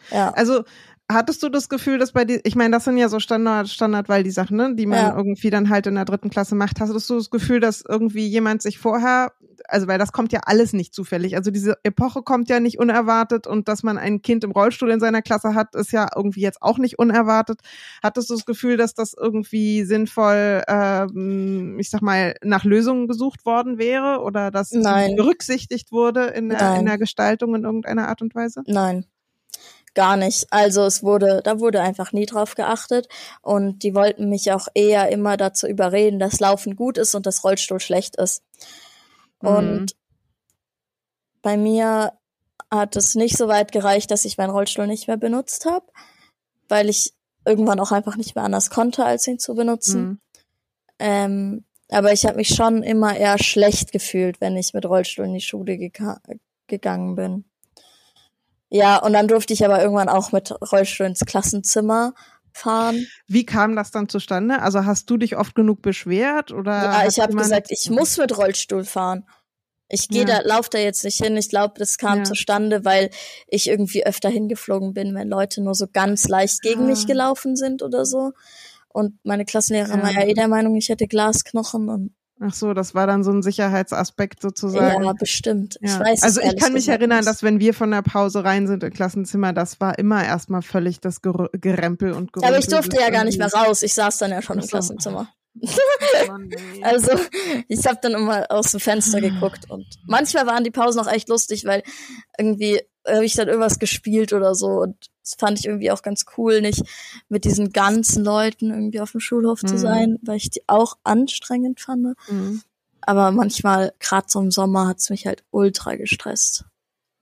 Ja. Also hattest du das Gefühl, dass bei dir, ich meine, das sind ja so Standard, Standard, weil die Sachen, ne, die man Ja. irgendwie dann halt in der dritten Klasse macht. Hattest du das Gefühl, dass irgendwie jemand sich vorher, also weil das kommt ja alles nicht zufällig. Also diese Epoche kommt ja nicht unerwartet und dass man ein Kind im Rollstuhl in seiner Klasse hat, ist ja irgendwie jetzt auch nicht unerwartet. Hattest du das Gefühl, dass das irgendwie sinnvoll, ähm, ich sag mal, nach Lösungen gesucht worden wäre oder dass Nein. berücksichtigt wurde in der, in der Gestaltung in irgendeiner Art und Weise? Nein. Gar nicht. Also es wurde, da wurde einfach nie drauf geachtet und die wollten mich auch eher immer dazu überreden, dass Laufen gut ist und das Rollstuhl schlecht ist. Mhm. Und bei mir hat es nicht so weit gereicht, dass ich meinen Rollstuhl nicht mehr benutzt habe, weil ich irgendwann auch einfach nicht mehr anders konnte, als ihn zu benutzen. Mhm. Ähm, aber ich habe mich schon immer eher schlecht gefühlt, wenn ich mit Rollstuhl in die Schule gegangen bin. Ja, und dann durfte ich aber irgendwann auch mit Rollstuhl ins Klassenzimmer fahren. Wie kam das dann zustande? Also hast du dich oft genug beschwert oder? ja, ich habe gesagt, ich muss mit Rollstuhl fahren. Ich gehe Ja. da, lauf da jetzt nicht hin. Ich glaube, das kam Ja. zustande, weil ich irgendwie öfter hingeflogen bin, wenn Leute nur so ganz leicht gegen Ah. mich gelaufen sind oder so. Und meine Klassenlehrerin Ja. war ja eh der Meinung, ich hätte Glasknochen und Ach so, das war dann so ein Sicherheitsaspekt sozusagen. ja, bestimmt. Ich Ja. weiß es also ich kann mich erinnern, nicht. dass wenn wir von der Pause rein sind im Klassenzimmer, das war immer erstmal völlig das Ger Gerempel und Gerümpel. Aber ich durfte ja gar nicht mehr raus. Ich saß dann ja schon im. Klassenzimmer. Mann. *laughs* Also ich habe dann immer aus dem Fenster *laughs* geguckt und manchmal waren die Pausen auch echt lustig, weil irgendwie habe ich dann irgendwas gespielt oder so und das fand ich irgendwie auch ganz cool, nicht mit diesen ganzen Leuten irgendwie auf dem Schulhof zu Mhm. sein, weil ich die auch anstrengend fand. Mhm. Aber manchmal, gerade so im Sommer, hat's mich halt ultra gestresst,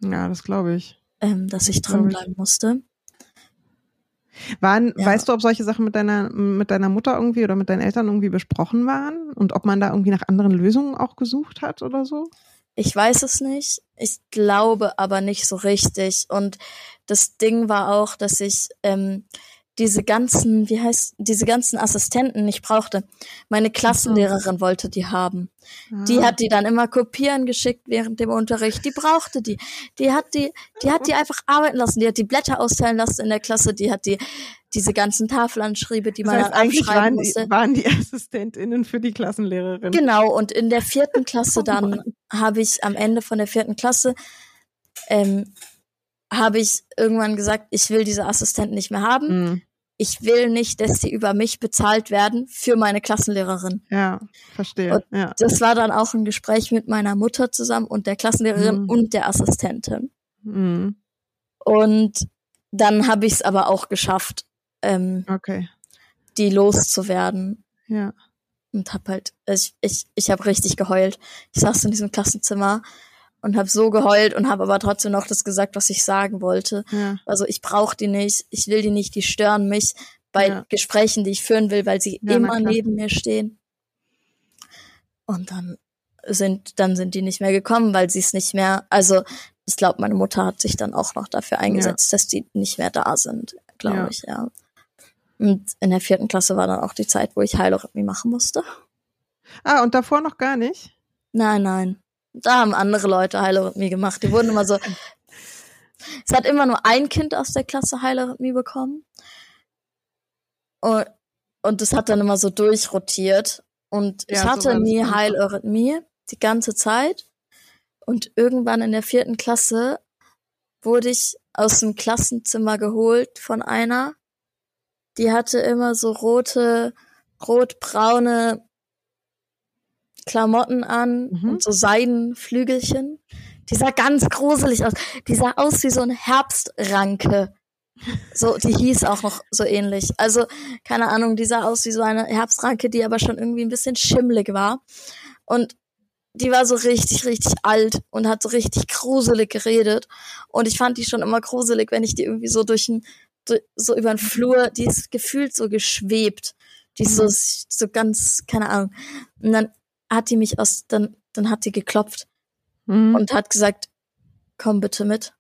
Ja, das glaube ich. ähm, dass ich Das drin bleiben musste. Waren, Ja. weißt du, ob solche Sachen mit deiner, mit deiner Mutter irgendwie oder mit deinen Eltern irgendwie besprochen waren? Und ob man da irgendwie nach anderen Lösungen auch gesucht hat oder so? Ich weiß es nicht. Ich glaube aber nicht so richtig. Und das Ding war auch, dass ich ähm, diese ganzen, wie heißt, diese ganzen Assistenten nicht brauchte. Meine Klassenlehrerin wollte die haben. Die Ah. hat die dann immer kopieren geschickt während dem Unterricht. Die brauchte die. Die hat die, die hat die einfach arbeiten lassen. Die hat die Blätter austeilen lassen in der Klasse. Die hat die, diese ganzen Tafelanschriebe, die das man heißt, dann eigentlich waren die, musste. waren die *laughs* AssistentInnen für die Klassenlehrerin. Genau, und in der vierten Klasse Oh *laughs* dann habe ich am Ende von der vierten Klasse ähm, habe ich irgendwann gesagt, ich will diese Assistenten nicht mehr haben. Mhm. Ich will nicht, dass sie über mich bezahlt werden für meine Klassenlehrerin. Ja, verstehe. Und ja. Das war dann auch ein Gespräch mit meiner Mutter zusammen und der Klassenlehrerin Mhm. und der Assistentin. Mhm. Und dann habe ich es aber auch geschafft, ähm, Okay. die loszuwerden. Ja. und hab halt, ich, ich, ich habe richtig geheult. Ich saß in diesem Klassenzimmer und habe so geheult und habe aber trotzdem noch das gesagt, was ich sagen wollte. Ja. Also ich brauche die nicht, ich will die nicht, die stören mich bei Ja. Gesprächen, die ich führen will, weil sie Ja, immer neben mir stehen. Und dann sind, dann sind die nicht mehr gekommen, weil sie es nicht mehr, also ich glaube, meine Mutter hat sich dann auch noch dafür eingesetzt, dass die nicht mehr da sind. glaube ich, ja. Und in der vierten Klasse war dann auch die Zeit, wo ich Heilorhythmie machen musste. Ah, und davor noch gar nicht? Nein, nein. Da haben andere Leute Heilorhythmie gemacht. Die wurden immer so. *laughs* es hat immer nur ein Kind aus der Klasse Heilorhythmie bekommen. Und, und das hat dann immer so durchrotiert. Und ich Ja, so hatte das nie. Heilorhythmie die ganze Zeit. Und irgendwann in der vierten Klasse wurde ich aus dem Klassenzimmer geholt von einer. Die hatte immer so rote, rotbraune Klamotten an Mhm. und so Seidenflügelchen. Die sah ganz gruselig aus. Die sah aus wie so eine Herbstranke. So, die hieß auch noch so ähnlich. Also, keine Ahnung, die sah aus wie so eine Herbstranke, die aber schon irgendwie ein bisschen schimmlig war. Und die war so richtig, richtig alt und hat so richtig gruselig geredet. Und ich fand die schon immer gruselig, wenn ich die irgendwie so durch ein, so über den Flur, die ist gefühlt so geschwebt. Die ist so, so ganz, keine Ahnung. Und dann hat die mich aus, dann, dann hat die geklopft Mhm. und hat gesagt, komm bitte mit.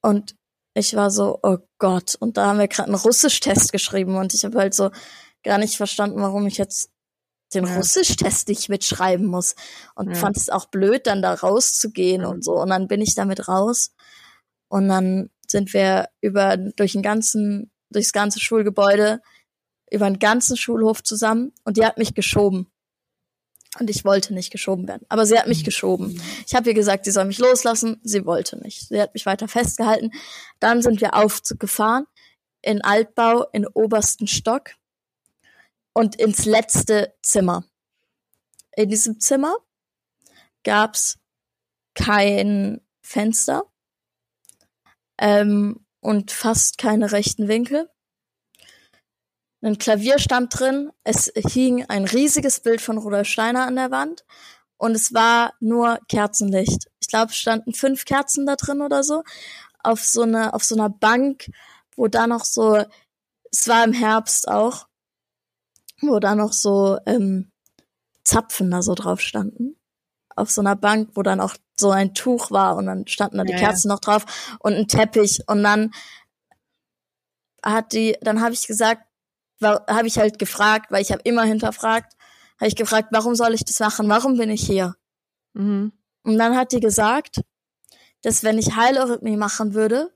Und ich war so, oh Gott. Und da haben wir gerade einen Russisch-Test geschrieben und ich habe halt so gar nicht verstanden, warum ich jetzt den Ja. Russisch-Test nicht mitschreiben muss. Und Ja. fand es auch blöd, dann da rauszugehen Ja. und so. Und dann bin ich damit raus. Und dann sind wir über, durch den ganzen, durchs ganze Schulgebäude, über den ganzen Schulhof zusammen und die hat mich geschoben. Und ich wollte nicht geschoben werden. Aber sie hat mich geschoben. Ich habe ihr gesagt, sie soll mich loslassen. Sie wollte nicht. Sie hat mich weiter festgehalten. Dann sind wir Aufzug gefahren in Altbau, in obersten Stock und ins letzte Zimmer. In diesem Zimmer gab's kein Fenster ähm, und fast keine rechten Winkel. Ein Klavier stand drin, es hing ein riesiges Bild von Rudolf Steiner an der Wand und es war nur Kerzenlicht. Ich glaube, es standen fünf Kerzen da drin oder so auf so einer auf so einer Bank, wo da noch so es war im Herbst auch, wo da noch so ähm, Zapfen da so drauf standen. Auf so einer Bank, wo dann auch so ein Tuch war und dann standen da die Ja, ja. Kerzen noch drauf und ein Teppich und dann hat die, dann habe ich gesagt, habe ich halt gefragt, weil ich habe immer hinterfragt, habe ich gefragt, warum soll ich das machen? Warum bin ich hier? Mhm. Und dann hat die gesagt, dass wenn ich Heilorhythmie machen würde,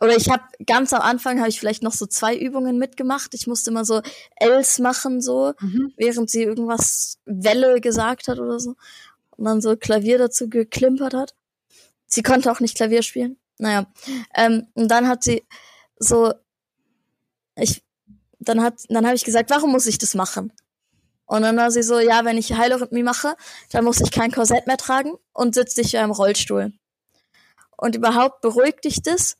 oder ich habe ganz am Anfang habe ich vielleicht noch so zwei Übungen mitgemacht. Ich musste immer so Ls machen so, Mhm. während sie irgendwas Welle gesagt hat oder so und dann so Klavier dazu geklimpert hat. Sie konnte auch nicht Klavier spielen. Naja, ähm, und dann hat sie so, ich, dann hat, dann habe ich gesagt, warum muss ich das machen? Und dann war sie so, ja, wenn ich Heilorhythmie mache, dann muss ich kein Korsett mehr tragen und sitz dich ja im Rollstuhl. Und überhaupt beruhigt dich das.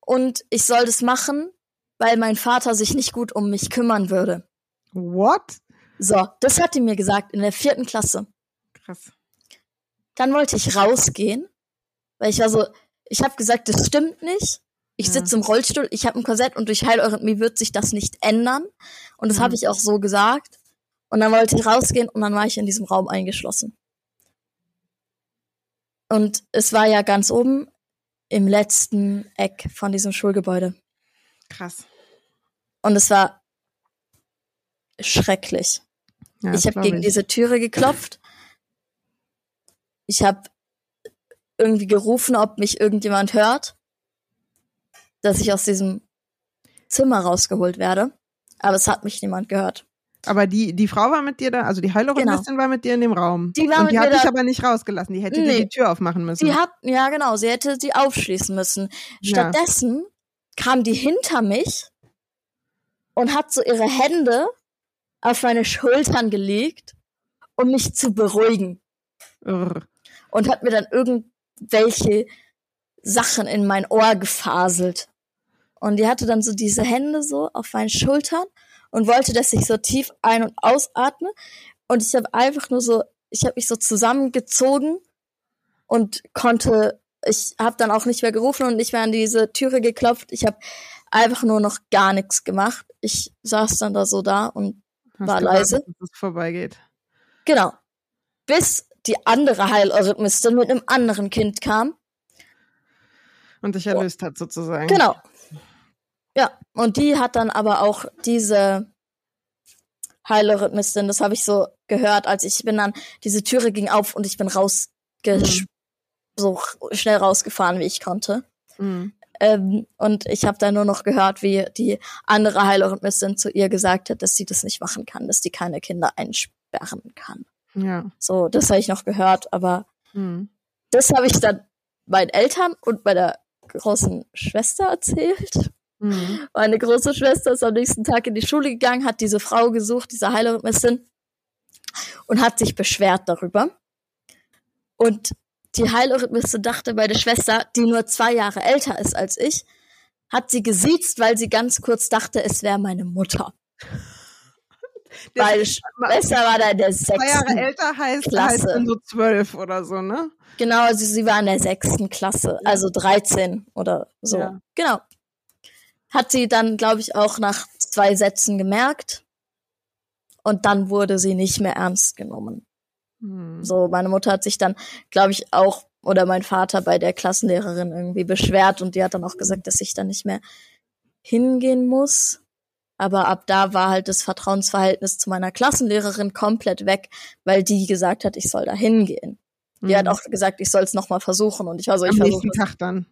Und ich soll das machen, weil mein Vater sich nicht gut um mich kümmern würde. What? So, das hat die mir gesagt in der vierten Klasse. Krass. Dann wollte ich rausgehen, weil ich war so, ich habe gesagt, das stimmt nicht. Ich sitze im Rollstuhl, ich habe ein Korsett und durch Heileurythmie wird sich das nicht ändern. Und das Mhm. habe ich auch so gesagt. Und dann wollte ich rausgehen und dann war ich in diesem Raum eingeschlossen. Und es war ja ganz oben im letzten Eck von diesem Schulgebäude. Krass. Und es war schrecklich. Ja, ich habe gegen diese Türe geklopft. Ich habe irgendwie gerufen, ob mich irgendjemand hört, dass ich aus diesem Zimmer rausgeholt werde. Aber es hat mich niemand gehört. Aber die, die Frau war mit dir da, also die Heilorhythmistin war mit dir in dem Raum. Genau. Die war Und mit die hat dich aber nicht rausgelassen. Die hätte dir Nee. die Tür aufmachen müssen. Sie hat, ja genau, sie hätte sie aufschließen müssen. Ja. Stattdessen kam die hinter mich und hat so ihre Hände auf meine Schultern gelegt, um mich zu beruhigen. Irr. und hat mir dann irgendwelche Sachen in mein Ohr gefaselt. Und die hatte dann so diese Hände so auf meinen Schultern und wollte, dass ich so tief ein- und ausatme. Und ich habe einfach nur so, ich habe mich so zusammengezogen und konnte, ich habe dann auch nicht mehr gerufen und nicht mehr an diese Türe geklopft. Ich habe einfach nur noch gar nichts gemacht. Ich saß dann da so da und Hast War gewartet, leise. Bis es vorbeigeht. Genau. Bis die andere Heileurythmistin mit einem anderen Kind kam Und dich erlöst hat sozusagen. Genau. Ja, und die hat dann aber auch diese Heilrhythmistin, das habe ich so gehört, als ich bin dann, diese Türe ging auf und ich bin raus, mhm. so schnell rausgefahren, wie ich konnte. Mhm. Ähm, und ich habe dann nur noch gehört, wie die andere Heilrhythmistin zu ihr gesagt hat, dass sie das nicht machen kann, dass die keine Kinder einsperren kann. Ja. So, das habe ich noch gehört, aber mhm. das habe ich dann meinen Eltern und meiner großen Schwester erzählt. Mhm. Meine große Schwester ist am nächsten Tag in die Schule gegangen, hat diese Frau gesucht, diese Heilrhythmistin, und hat sich beschwert darüber. Und die Heilrhythmistin dachte, meine Schwester, die nur zwei Jahre älter ist als ich, hat sie gesiezt, weil sie ganz kurz dachte, es wäre meine Mutter. Weil Schwester war da in der sechsten Zwei Jahre älter heißt, Klasse. heißt dann so zwölf oder so, ne? Genau, also sie war in der sechsten Klasse, also 13 oder so. Ja. Genau. Hat sie dann, glaube ich, auch nach zwei Sätzen gemerkt. Und dann wurde sie nicht mehr ernst genommen. Hm. So, meine Mutter hat sich dann, glaube ich, auch, oder mein Vater bei der Klassenlehrerin irgendwie beschwert und die hat dann auch gesagt, dass ich da nicht mehr hingehen muss. Aber ab da war halt das Vertrauensverhältnis zu meiner Klassenlehrerin komplett weg, weil die gesagt hat, ich soll da hingehen. Die mhm. hat auch gesagt, ich soll es nochmal versuchen und ich war so, ich versuche Tag dann.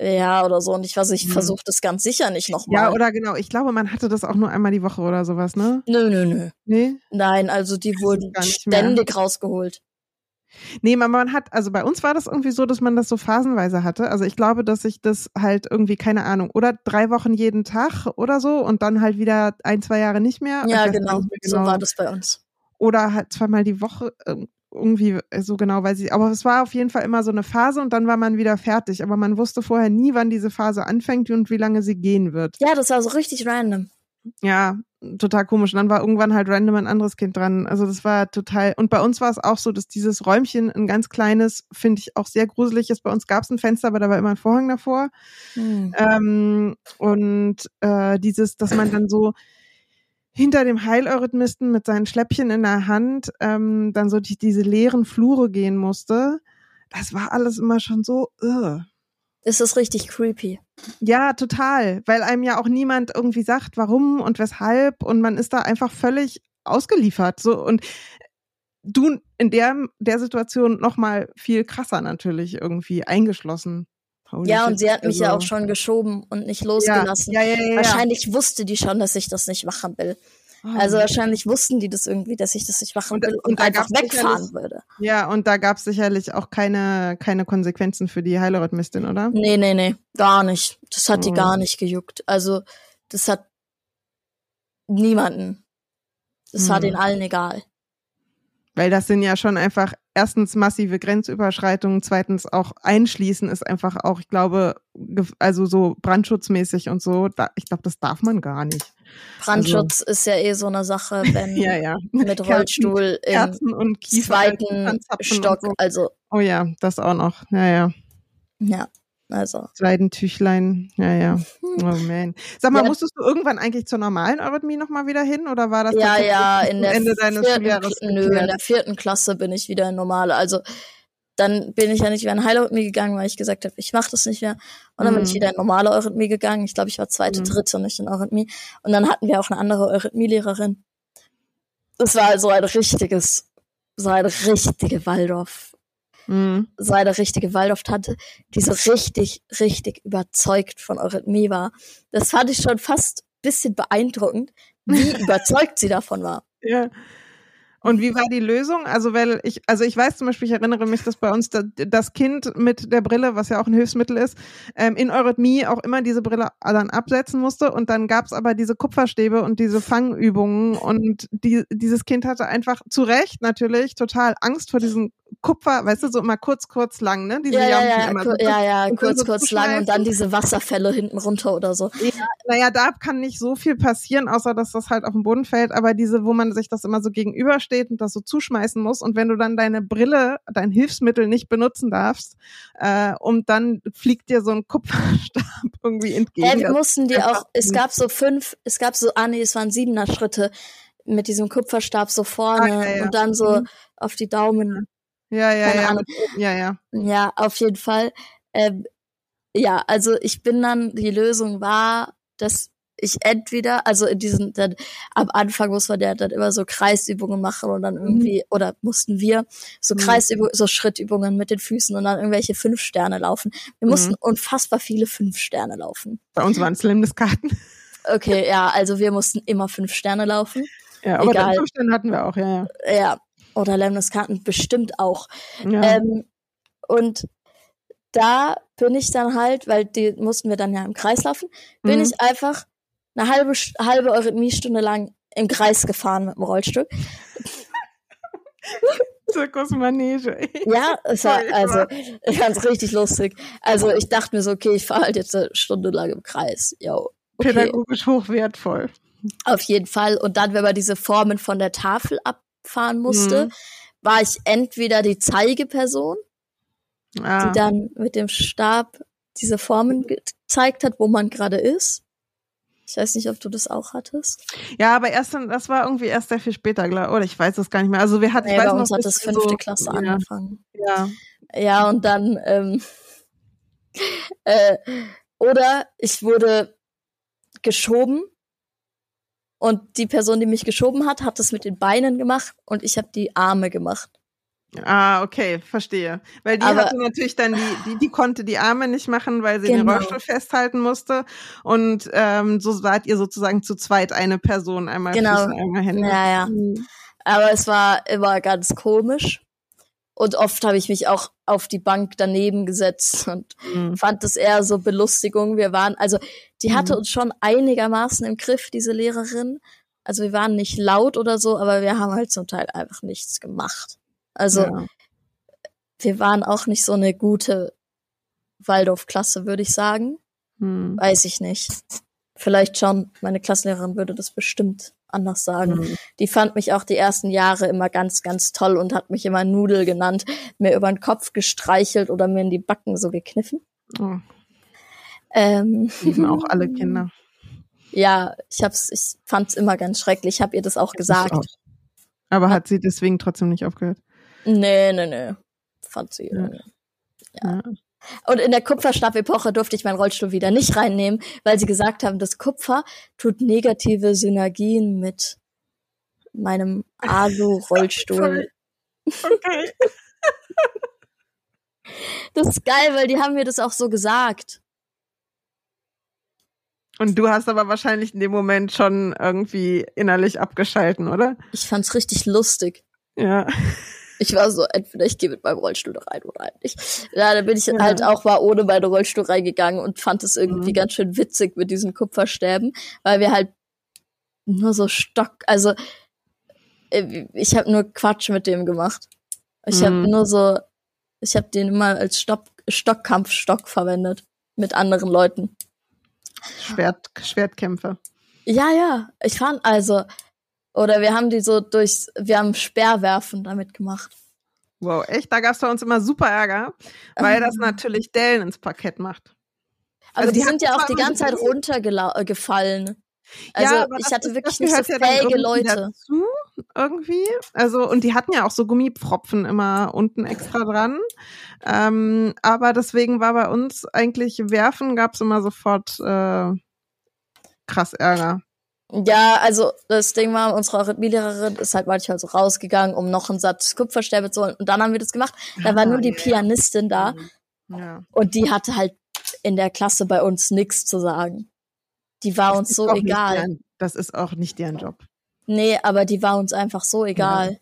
Ja, oder so. Und ich weiß, ich mhm. versuche das ganz sicher nicht nochmal. Ja, oder genau. Ich glaube, man hatte das auch nur einmal die Woche oder sowas, ne? Nö, nö, nö. Nee? Nein, also die wurden ständig mehr. rausgeholt. Nee, man hat, also bei uns war das irgendwie so, dass man das so phasenweise hatte. Also ich glaube, dass ich das halt irgendwie, keine Ahnung, oder drei Wochen jeden Tag oder so und dann halt wieder ein, zwei Jahre nicht mehr. Ja, genau. genau. So war das bei uns. Oder halt zweimal die Woche, irgendwie äh, so genau weiß ich. Aber es war auf jeden Fall immer so eine Phase und dann war man wieder fertig. Aber man wusste vorher nie, wann diese Phase anfängt und wie lange sie gehen wird. Ja, das war so richtig random. Ja, total komisch. Und dann war irgendwann halt random ein anderes Kind dran. Also das war total. Und bei uns war es auch so, dass dieses Räumchen ein ganz kleines, finde ich auch sehr gruselig ist. Bei uns gab es ein Fenster, aber da war immer ein Vorhang davor. Hm. Ähm, und äh, dieses, dass man dann so hinter dem Heileurythmisten mit seinen Schläppchen in der Hand ähm, dann so die, diese leeren Flure gehen musste. Das war alles immer schon so. Uh. Ist das richtig creepy? Ja, total, weil einem ja auch niemand irgendwie sagt, warum und weshalb und man ist da einfach völlig ausgeliefert. So und du in der der Situation noch mal viel krasser natürlich irgendwie eingeschlossen. Holy ja, und sie hat mich also. ja auch schon geschoben und nicht losgelassen. Ja, ja, ja, wahrscheinlich wusste die schon, dass ich das nicht machen will. Oh. Also wahrscheinlich wussten die das irgendwie, dass ich das nicht machen will und, und, und einfach wegfahren würde. Ja, und da gab es sicherlich auch keine, keine Konsequenzen für die Heilerhythmistin, oder? Nee, nee, nee, gar nicht. Das hat oh. die gar nicht gejuckt. Also das hat niemanden. Das hm. war den allen egal. Weil das sind ja schon einfach erstens massive Grenzüberschreitungen, zweitens auch einschließen ist einfach auch, ich glaube, also so brandschutzmäßig und so, da, ich glaube, das darf man gar nicht. Brandschutz also, ist ja eh so eine Sache, *laughs* wenn ja, ja. mit Rollstuhl Kerzen, im und zweiten Stock, so. also. Oh ja, das auch noch, ja, ja. Ja. Also. Seidentüchlein, ja, ja. Oh man. Sag mal, ja. musstest du irgendwann eigentlich zur normalen Eurythmie nochmal wieder hin oder war das Ja, ja, in der Ende deines vierten, Nö, in der vierten Klasse bin ich wieder in normale. Also dann bin ich ja nicht wieder in Heileurythmie gegangen, weil ich gesagt habe, ich mache das nicht mehr. Und dann mhm. bin ich mhm. wieder in normale Eurythmie gegangen. Ich glaube, ich war zweite, mhm. dritte, nicht in Eurythmie. Und dann hatten wir auch eine andere Eurythmie-Lehrerin. Das war also ein richtiges, so eine richtige Waldorf mhm. seine richtige Waldorf-Tante, die so richtig, richtig überzeugt von Eurythmie war. Das fand ich schon fast bisschen beeindruckend, wie *laughs* überzeugt sie davon war. Ja. Und wie war die Lösung? Also, weil ich, also ich weiß zum Beispiel, ich erinnere mich, dass bei uns das Kind mit der Brille, was ja auch ein Hilfsmittel ist, ähm, in Eurythmie auch immer diese Brille dann absetzen musste. Und dann gab's aber diese Kupferstäbe und diese Fangübungen. Und die, dieses Kind hatte einfach zu Recht natürlich total Angst vor diesen Kupfer, weißt du, so immer kurz, kurz lang, ne? Diese ja, ja, ja, immer so ja, ja, kurz, so kurz lang und dann diese Wasserfälle hinten runter oder so. Ja, naja, da kann nicht so viel passieren, außer dass das halt auf den Boden fällt, aber diese, wo man sich das immer so gegenübersteht und das so zuschmeißen muss und wenn du dann deine Brille, dein Hilfsmittel nicht benutzen darfst, äh, und dann fliegt dir so ein Kupferstab *laughs* irgendwie entgegen. Ja, mussten die auch, es gab so fünf, es gab so, ah nee, es waren siebener Schritte mit diesem Kupferstab so vorne ah, ja, ja. und dann so mhm. auf die Daumen ja, ja, Keine ja. Ahnung. Ja, ja. Ja, auf jeden Fall. Ähm, Ja, also ich bin dann, die Lösung war, dass ich entweder, also in diesen, dann am Anfang muss man ja dann immer so Kreisübungen machen und dann irgendwie, mhm. oder mussten wir so mhm. Kreisübungen, so Schrittübungen mit den Füßen und dann irgendwelche fünf Sterne laufen. Wir mussten mhm. unfassbar viele fünf Sterne laufen. Bei uns waren es Lemniskarten. Okay, ja, also wir mussten immer fünf Sterne laufen. Ja, aber Egal. fünf Sterne hatten wir auch, ja, ja. Ja, oder Lemniskarten bestimmt auch. Ja. Ähm, und da bin ich dann halt, weil die mussten wir dann ja im Kreis laufen, bin mhm. ich einfach eine halbe, halbe Eurythmiestunde lang im Kreis gefahren mit dem Rollstuhl. *laughs* Zirkusmanege. Ja, es war, also, ich fand's richtig lustig. Also, ich dachte mir so, okay, ich fahre halt jetzt eine Stunde lang im Kreis. Yo, okay. Pädagogisch hochwertvoll. Auf jeden Fall. Und dann, wenn man diese Formen von der Tafel abfahren musste, mhm. war ich entweder die Zeigeperson, ah. die dann mit dem Stab diese Formen gezeigt hat, wo man gerade ist. Ich weiß nicht, ob du das auch hattest. Ja, aber erst dann, das war irgendwie erst sehr viel später, glaube Oder ich weiß es gar nicht mehr. Also wir hatten, nee, ich weiß bei uns noch, hat das fünfte so, Klasse ja. angefangen. Ja. Ja, und dann, ähm, *laughs* äh, oder ich wurde geschoben und die Person, die mich geschoben hat, hat das mit den Beinen gemacht und ich habe die Arme gemacht. Ah, okay, verstehe. Weil die Aber, hatte natürlich dann die, die, die konnte die Arme nicht machen, weil sie genau. den Rollstuhl festhalten musste. Und ähm, so wart ihr sozusagen zu zweit eine Person, einmal genau. Füße, einmal Hände. Ja, ja. Mhm. Aber es war immer ganz komisch. Und oft habe ich mich auch auf die Bank daneben gesetzt *laughs* und mhm. fand das eher so Belustigung. Wir waren, also die hatte mhm. uns schon einigermaßen im Griff, diese Lehrerin. Also wir waren nicht laut oder so, aber wir haben halt zum Teil einfach nichts gemacht. Also ja. wir waren auch nicht so eine gute Waldorf-Klasse, würde ich sagen. Hm. Weiß ich nicht. Vielleicht schon, meine Klassenlehrerin würde das bestimmt anders sagen. Mhm. Die fand mich auch die ersten Jahre immer ganz, ganz toll und hat mich immer Nudel genannt, mir über den Kopf gestreichelt oder mir in die Backen so gekniffen. Oh. Ähm, Lieben auch alle Kinder. *laughs* Ja, ich hab's, ich fand's immer ganz schrecklich. Ich habe ihr das auch gesagt. Auch. Aber hat sie deswegen trotzdem nicht aufgehört? Nee, nee, nee. Fand sie. Ja. ja. Und in der Kupferstab-Epoche durfte ich meinen Rollstuhl wieder nicht reinnehmen, weil sie gesagt haben, das Kupfer tut negative Synergien mit meinem Alu-Rollstuhl. *laughs* Okay. *laughs* das ist geil, weil die haben mir das auch so gesagt. Und du hast aber wahrscheinlich in dem Moment schon irgendwie innerlich abgeschalten, oder? Ich fand's richtig lustig. Ja. Ich war so, entweder ich gehe mit meinem Rollstuhl da rein oder halt nicht. Ja, dann bin ich ja. halt auch mal ohne meinen Rollstuhl reingegangen und fand es irgendwie mhm. ganz schön witzig mit diesen Kupferstäben, weil wir halt nur so Stock, also äh, ich habe nur Quatsch mit dem gemacht. Ich mhm. habe nur so, ich habe den immer als Stock, Stockkampfstock verwendet mit anderen Leuten. Schwert, Schwertkämpfe. Ja, ja. Ich fand also, oder wir haben die so durch, wir haben Sperrwerfen damit gemacht. Wow, echt? Da gab es bei uns immer super Ärger, weil das *laughs* natürlich Dellen ins Parkett macht. Also, die, die sind ja auch die ganze Zeit runtergefallen. Also ja, ich hatte wirklich nicht so fähige Leute. Dazu, irgendwie. Also, und die hatten ja auch so Gummipfropfen immer unten extra dran. Ähm, aber deswegen war bei uns eigentlich Werfen, gab es immer sofort äh, krass Ärger. Ja, also das Ding war, unsere Rhythmielehrerin ist halt manchmal so rausgegangen, um noch einen Satz Kupferstäbe zu holen. Und dann haben wir das gemacht. Da war nur die Pianistin da. Ja. Und die hatte halt in der Klasse bei uns nichts zu sagen. Die war das uns so egal. Deren, das ist auch nicht deren Job. Nee, aber die war uns einfach so egal. Ja.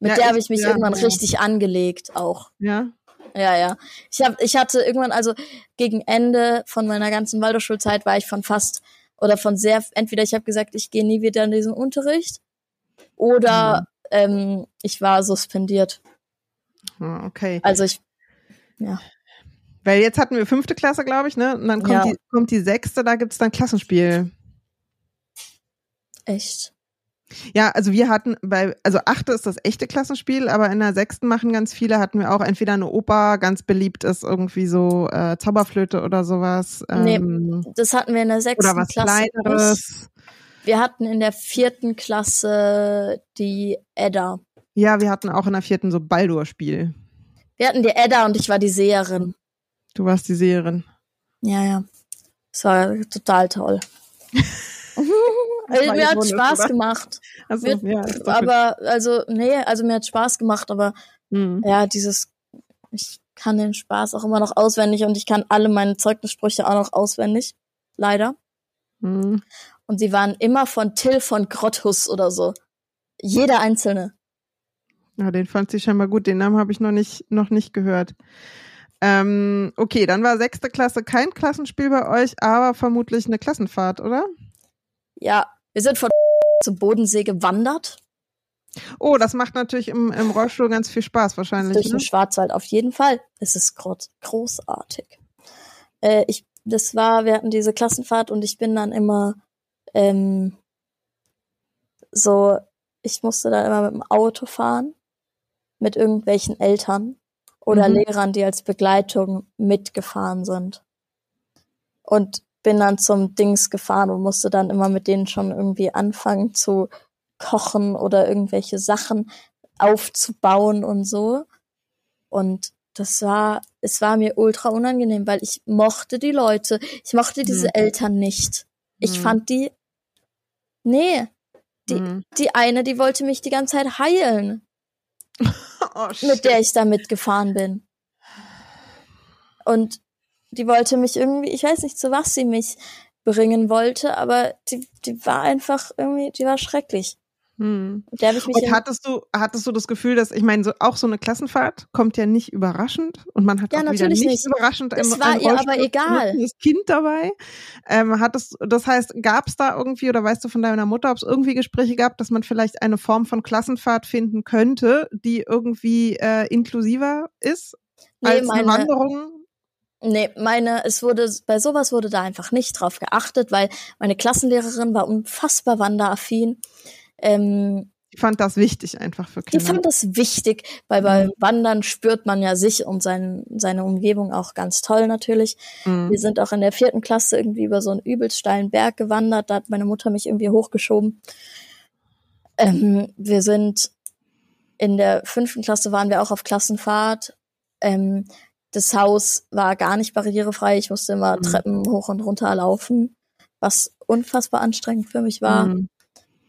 Mit ja, der habe ich mich irgendwann richtig angelegt auch. Ja. Ja, ja. Ich hab, ich hatte irgendwann, also gegen Ende von meiner ganzen Waldorfschulzeit war ich von fast oder von sehr, entweder ich habe gesagt, ich gehe nie wieder in diesen Unterricht oder mhm. ähm, ich war suspendiert. Ah, okay. Also ich, ja. Weil jetzt hatten wir fünfte Klasse, glaube ich, ne? Und dann kommt, ja. die, kommt die sechste, da gibt's dann Klassenspiel. Echt? Ja, also wir hatten bei, also achte ist das echte Klassenspiel, aber in der sechsten machen ganz viele, hatten wir auch entweder eine Oper, ganz beliebt ist irgendwie so äh, Zauberflöte oder sowas. Ähm, nee, das hatten wir in der sechsten oder was Klasse. Kleineres. Wir hatten in der vierten Klasse die Edda. Ja, wir hatten auch in der vierten so Baldur-Spiel. Wir hatten die Edda und ich war die Seherin. Du warst die Seherin. Ja, ja. Es war total toll. *laughs* Also, mir hat Spaß gemacht. Also, mir, ja, aber, also, nee, also mir hat Spaß gemacht, aber mhm. ja, dieses, ich kann den Spaß auch immer noch auswendig und ich kann alle meine Zeugnissprüche auch noch auswendig. Leider. Mhm. Und sie waren immer von Till von Grotthus oder so. Jeder einzelne. Ja, den fand sie scheinbar gut. Den Namen habe ich noch nicht, noch nicht gehört. Ähm, okay, dann war sechste Klasse kein Klassenspiel bei euch, aber vermutlich eine Klassenfahrt, oder? Ja, wir sind von *laughs* zum Bodensee gewandert. Oh, das macht natürlich im, im Rollstuhl ganz viel Spaß wahrscheinlich. Durch ne? den Schwarzwald auf jeden Fall. Es ist großartig. Äh, ich, das war, wir hatten diese Klassenfahrt und ich bin dann immer ähm, so, ich musste da immer mit dem Auto fahren, mit irgendwelchen Eltern oder mhm. Lehrern, die als Begleitung mitgefahren sind. Und bin dann zum Dings gefahren und musste dann immer mit denen schon irgendwie anfangen zu kochen oder irgendwelche Sachen aufzubauen und so. Und das war, es war mir ultra unangenehm, weil ich mochte die Leute, ich mochte diese mhm. Eltern nicht. Ich mhm. fand die, nee, die, mhm. die eine, die wollte mich die ganze Zeit heilen. *laughs* oh, mit der ich da mitgefahren bin. Und die wollte mich irgendwie, ich weiß nicht, zu was sie mich bringen wollte, aber die, die war einfach irgendwie, die war schrecklich. Hm. Der ich mich und hattest du, hattest du das Gefühl, dass, ich meine, so, auch so eine Klassenfahrt kommt ja nicht überraschend und man hat ja, auch wieder nicht, nicht. überraschend ein, war ein ihr aber egal. das Kind dabei. Ähm, hattest, das heißt, gab es da irgendwie oder weißt du von deiner Mutter, ob es irgendwie Gespräche gab, dass man vielleicht eine Form von Klassenfahrt finden könnte, die irgendwie äh, inklusiver ist nee, als meine, eine Wanderung? Nee, meine, es wurde, bei sowas wurde da einfach nicht drauf geachtet, weil meine Klassenlehrerin war unfassbar wanderaffin. Ähm, ich fand das wichtig einfach für Kinder. Ich fand das wichtig, weil beim mhm. Wandern spürt man ja sich und sein, seine Umgebung auch ganz toll natürlich. Mhm. Wir sind auch in der vierten Klasse irgendwie über so einen übelst steilen Berg gewandert. Da hat meine Mutter mich irgendwie hochgeschoben. Ähm, wir sind in der fünften Klasse waren wir auch auf Klassenfahrt. Ähm, das Haus war gar nicht barrierefrei. Ich musste immer mhm. Treppen hoch und runter laufen, was unfassbar anstrengend für mich war. Mhm.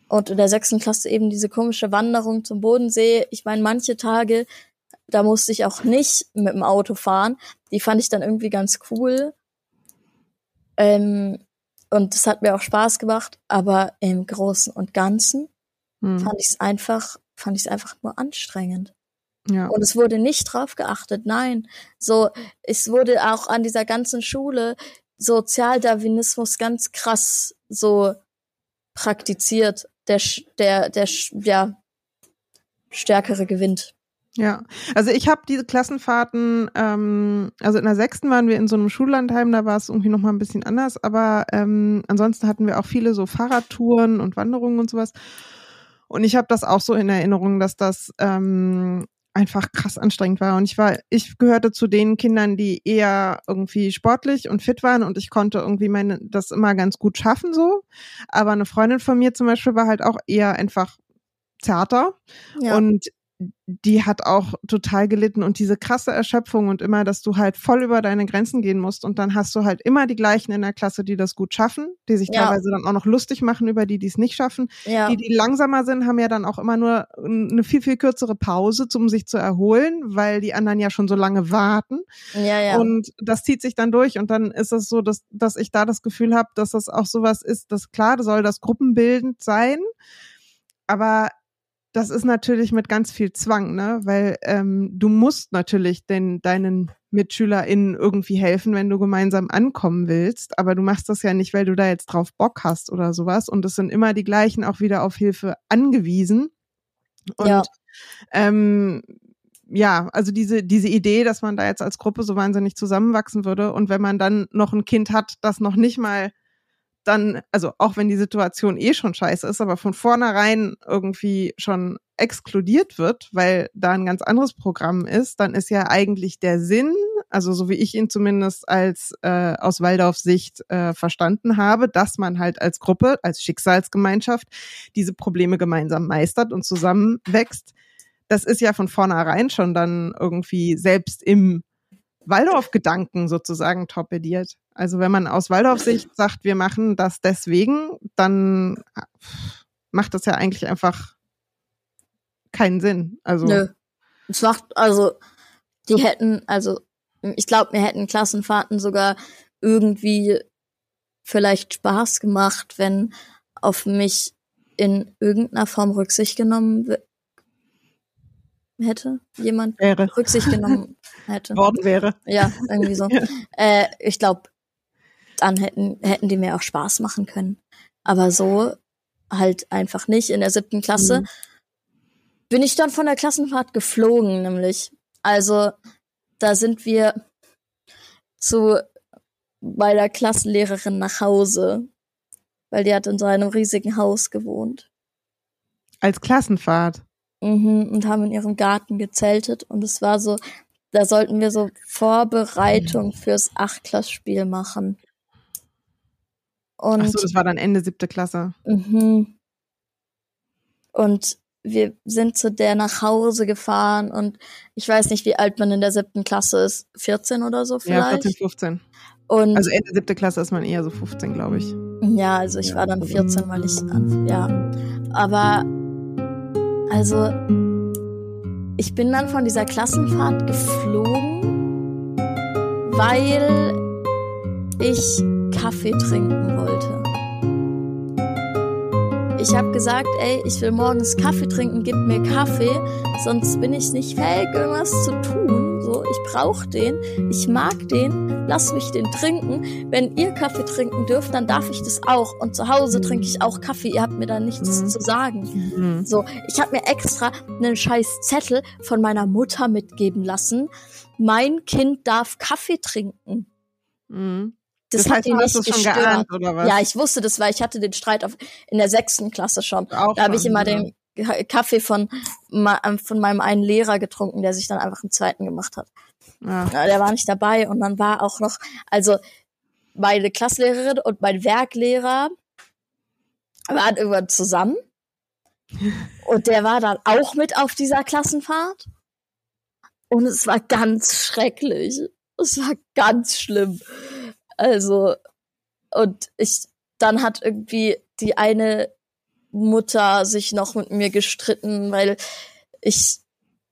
Und in der sechsten Klasse eben diese komische Wanderung zum Bodensee. Ich meine, manche Tage, da musste ich auch nicht mit dem Auto fahren. Die fand ich dann irgendwie ganz cool. Ähm, und das hat mir auch Spaß gemacht. Aber im Großen und Ganzen hm. fand ich es einfach, fand ich es einfach nur anstrengend. Ja. Und es wurde nicht drauf geachtet. Nein. So, es wurde auch an dieser ganzen Schule Sozialdarwinismus ganz krass so praktiziert der, der, der, ja, stärkere gewinnt. Ja, also ich habe diese Klassenfahrten, ähm, also in der sechsten waren wir in so einem Schullandheim, da war es irgendwie nochmal ein bisschen anders, aber ähm, ansonsten hatten wir auch viele so Fahrradtouren und Wanderungen und sowas. Und ich habe das auch so in Erinnerung, dass das ähm, einfach krass anstrengend war. Und ich war, ich gehörte zu den Kindern, die eher irgendwie sportlich und fit waren und ich konnte irgendwie meine, das immer ganz gut schaffen so. Aber eine Freundin von mir zum Beispiel war halt auch eher einfach zärter. Ja. Und die hat auch total gelitten und diese krasse Erschöpfung und immer, dass du halt voll über deine Grenzen gehen musst und dann hast du halt immer die gleichen in der Klasse, die das gut schaffen, die sich ja. teilweise dann auch noch lustig machen über die, die es nicht schaffen. Ja. Die, die langsamer sind, haben ja dann auch immer nur eine viel, viel kürzere Pause, um sich zu erholen, weil die anderen ja schon so lange warten. Ja, ja. Und das zieht sich dann durch und dann ist es so, dass, dass ich da das Gefühl habe, dass das auch sowas ist, dass klar, soll das gruppenbildend sein, aber das ist natürlich mit ganz viel Zwang, ne? Weil ähm, du musst natürlich den, deinen MitschülerInnen irgendwie helfen, wenn du gemeinsam ankommen willst. Aber du machst das ja nicht, weil du da jetzt drauf Bock hast oder sowas. Und es sind immer die gleichen auch wieder auf Hilfe angewiesen. Und ja. ähm, ja, also diese, diese Idee, dass man da jetzt als Gruppe so wahnsinnig zusammenwachsen würde und wenn man dann noch ein Kind hat, das noch nicht mal dann, also auch wenn die Situation eh schon scheiße ist, aber von vornherein irgendwie schon exkludiert wird, weil da ein ganz anderes Programm ist, dann ist ja eigentlich der Sinn, also so wie ich ihn zumindest als äh, aus Waldorfs Sicht äh, verstanden habe, dass man halt als Gruppe, als Schicksalsgemeinschaft diese Probleme gemeinsam meistert und zusammenwächst. Das ist ja von vornherein schon dann irgendwie selbst im Waldorf-Gedanken sozusagen torpediert. Also wenn man aus Waldorf-Sicht sagt, wir machen das deswegen, dann macht das ja eigentlich einfach keinen Sinn. Also Nö. Es macht, also, die hätten, also, ich glaube, mir hätten Klassenfahrten sogar irgendwie vielleicht Spaß gemacht, wenn auf mich in irgendeiner Form Rücksicht genommen hätte, jemand wäre. Rücksicht genommen *laughs* hätte. Worden wäre. Ja, irgendwie so. *laughs* Ja. Äh, ich glaube, dann hätten, hätten die mir auch Spaß machen können. Aber so halt einfach nicht. In der siebten Klasse Mhm. bin ich dann von der Klassenfahrt geflogen, nämlich. Also, da sind wir zu meiner Klassenlehrerin nach Hause, weil die hat in so einem riesigen Haus gewohnt. Als Klassenfahrt. Mhm, und haben in ihrem Garten gezeltet und es war so, da sollten wir so Vorbereitung fürs Achtklassspiel machen. Und Ach so, das war dann Ende siebte Klasse. Mhm. Und wir sind zu der nach Hause gefahren und ich weiß nicht, wie alt man in der siebten Klasse ist. 14 oder so Ja, vielleicht. 14, 15. und Also Ende siebte Klasse ist man eher so 15, glaube ich. ja, also ich war dann 14, weil ich ja. Aber also ich bin dann von dieser Klassenfahrt geflogen, weil ich Kaffee trinken wollte. Ich habe gesagt, ey, ich will morgens Kaffee trinken, gib mir Kaffee, sonst bin ich nicht fähig, irgendwas zu tun. So, ich brauche den, ich mag den, lass mich den trinken. Wenn ihr Kaffee trinken dürft, dann darf ich das auch. Und zu Hause trinke ich auch Kaffee, ihr habt mir da nichts Mhm. zu sagen. Mhm. So, ich habe mir extra einen scheiß Zettel von meiner Mutter mitgeben lassen. Mein Kind darf Kaffee trinken. Mhm. Das, Das, hat heißt, ihn nicht gestört. geahnt, oder was? Ja, ich wusste das, weil ich hatte den Streit auf, in der sechsten Klasse schon. Auch Da habe ich immer ja. den Kaffee von, ähm, von meinem einen Lehrer getrunken, der sich dann einfach einen zweiten gemacht hat. Ja. Ja, der war nicht dabei und dann war auch noch, also meine Klassenlehrerin und mein Werklehrer waren irgendwann zusammen. *laughs* Und der war dann auch mit auf dieser Klassenfahrt. Und es war ganz schrecklich. Es war ganz schlimm. Also, und ich, dann hat irgendwie die eine Mutter sich noch mit mir gestritten, weil ich,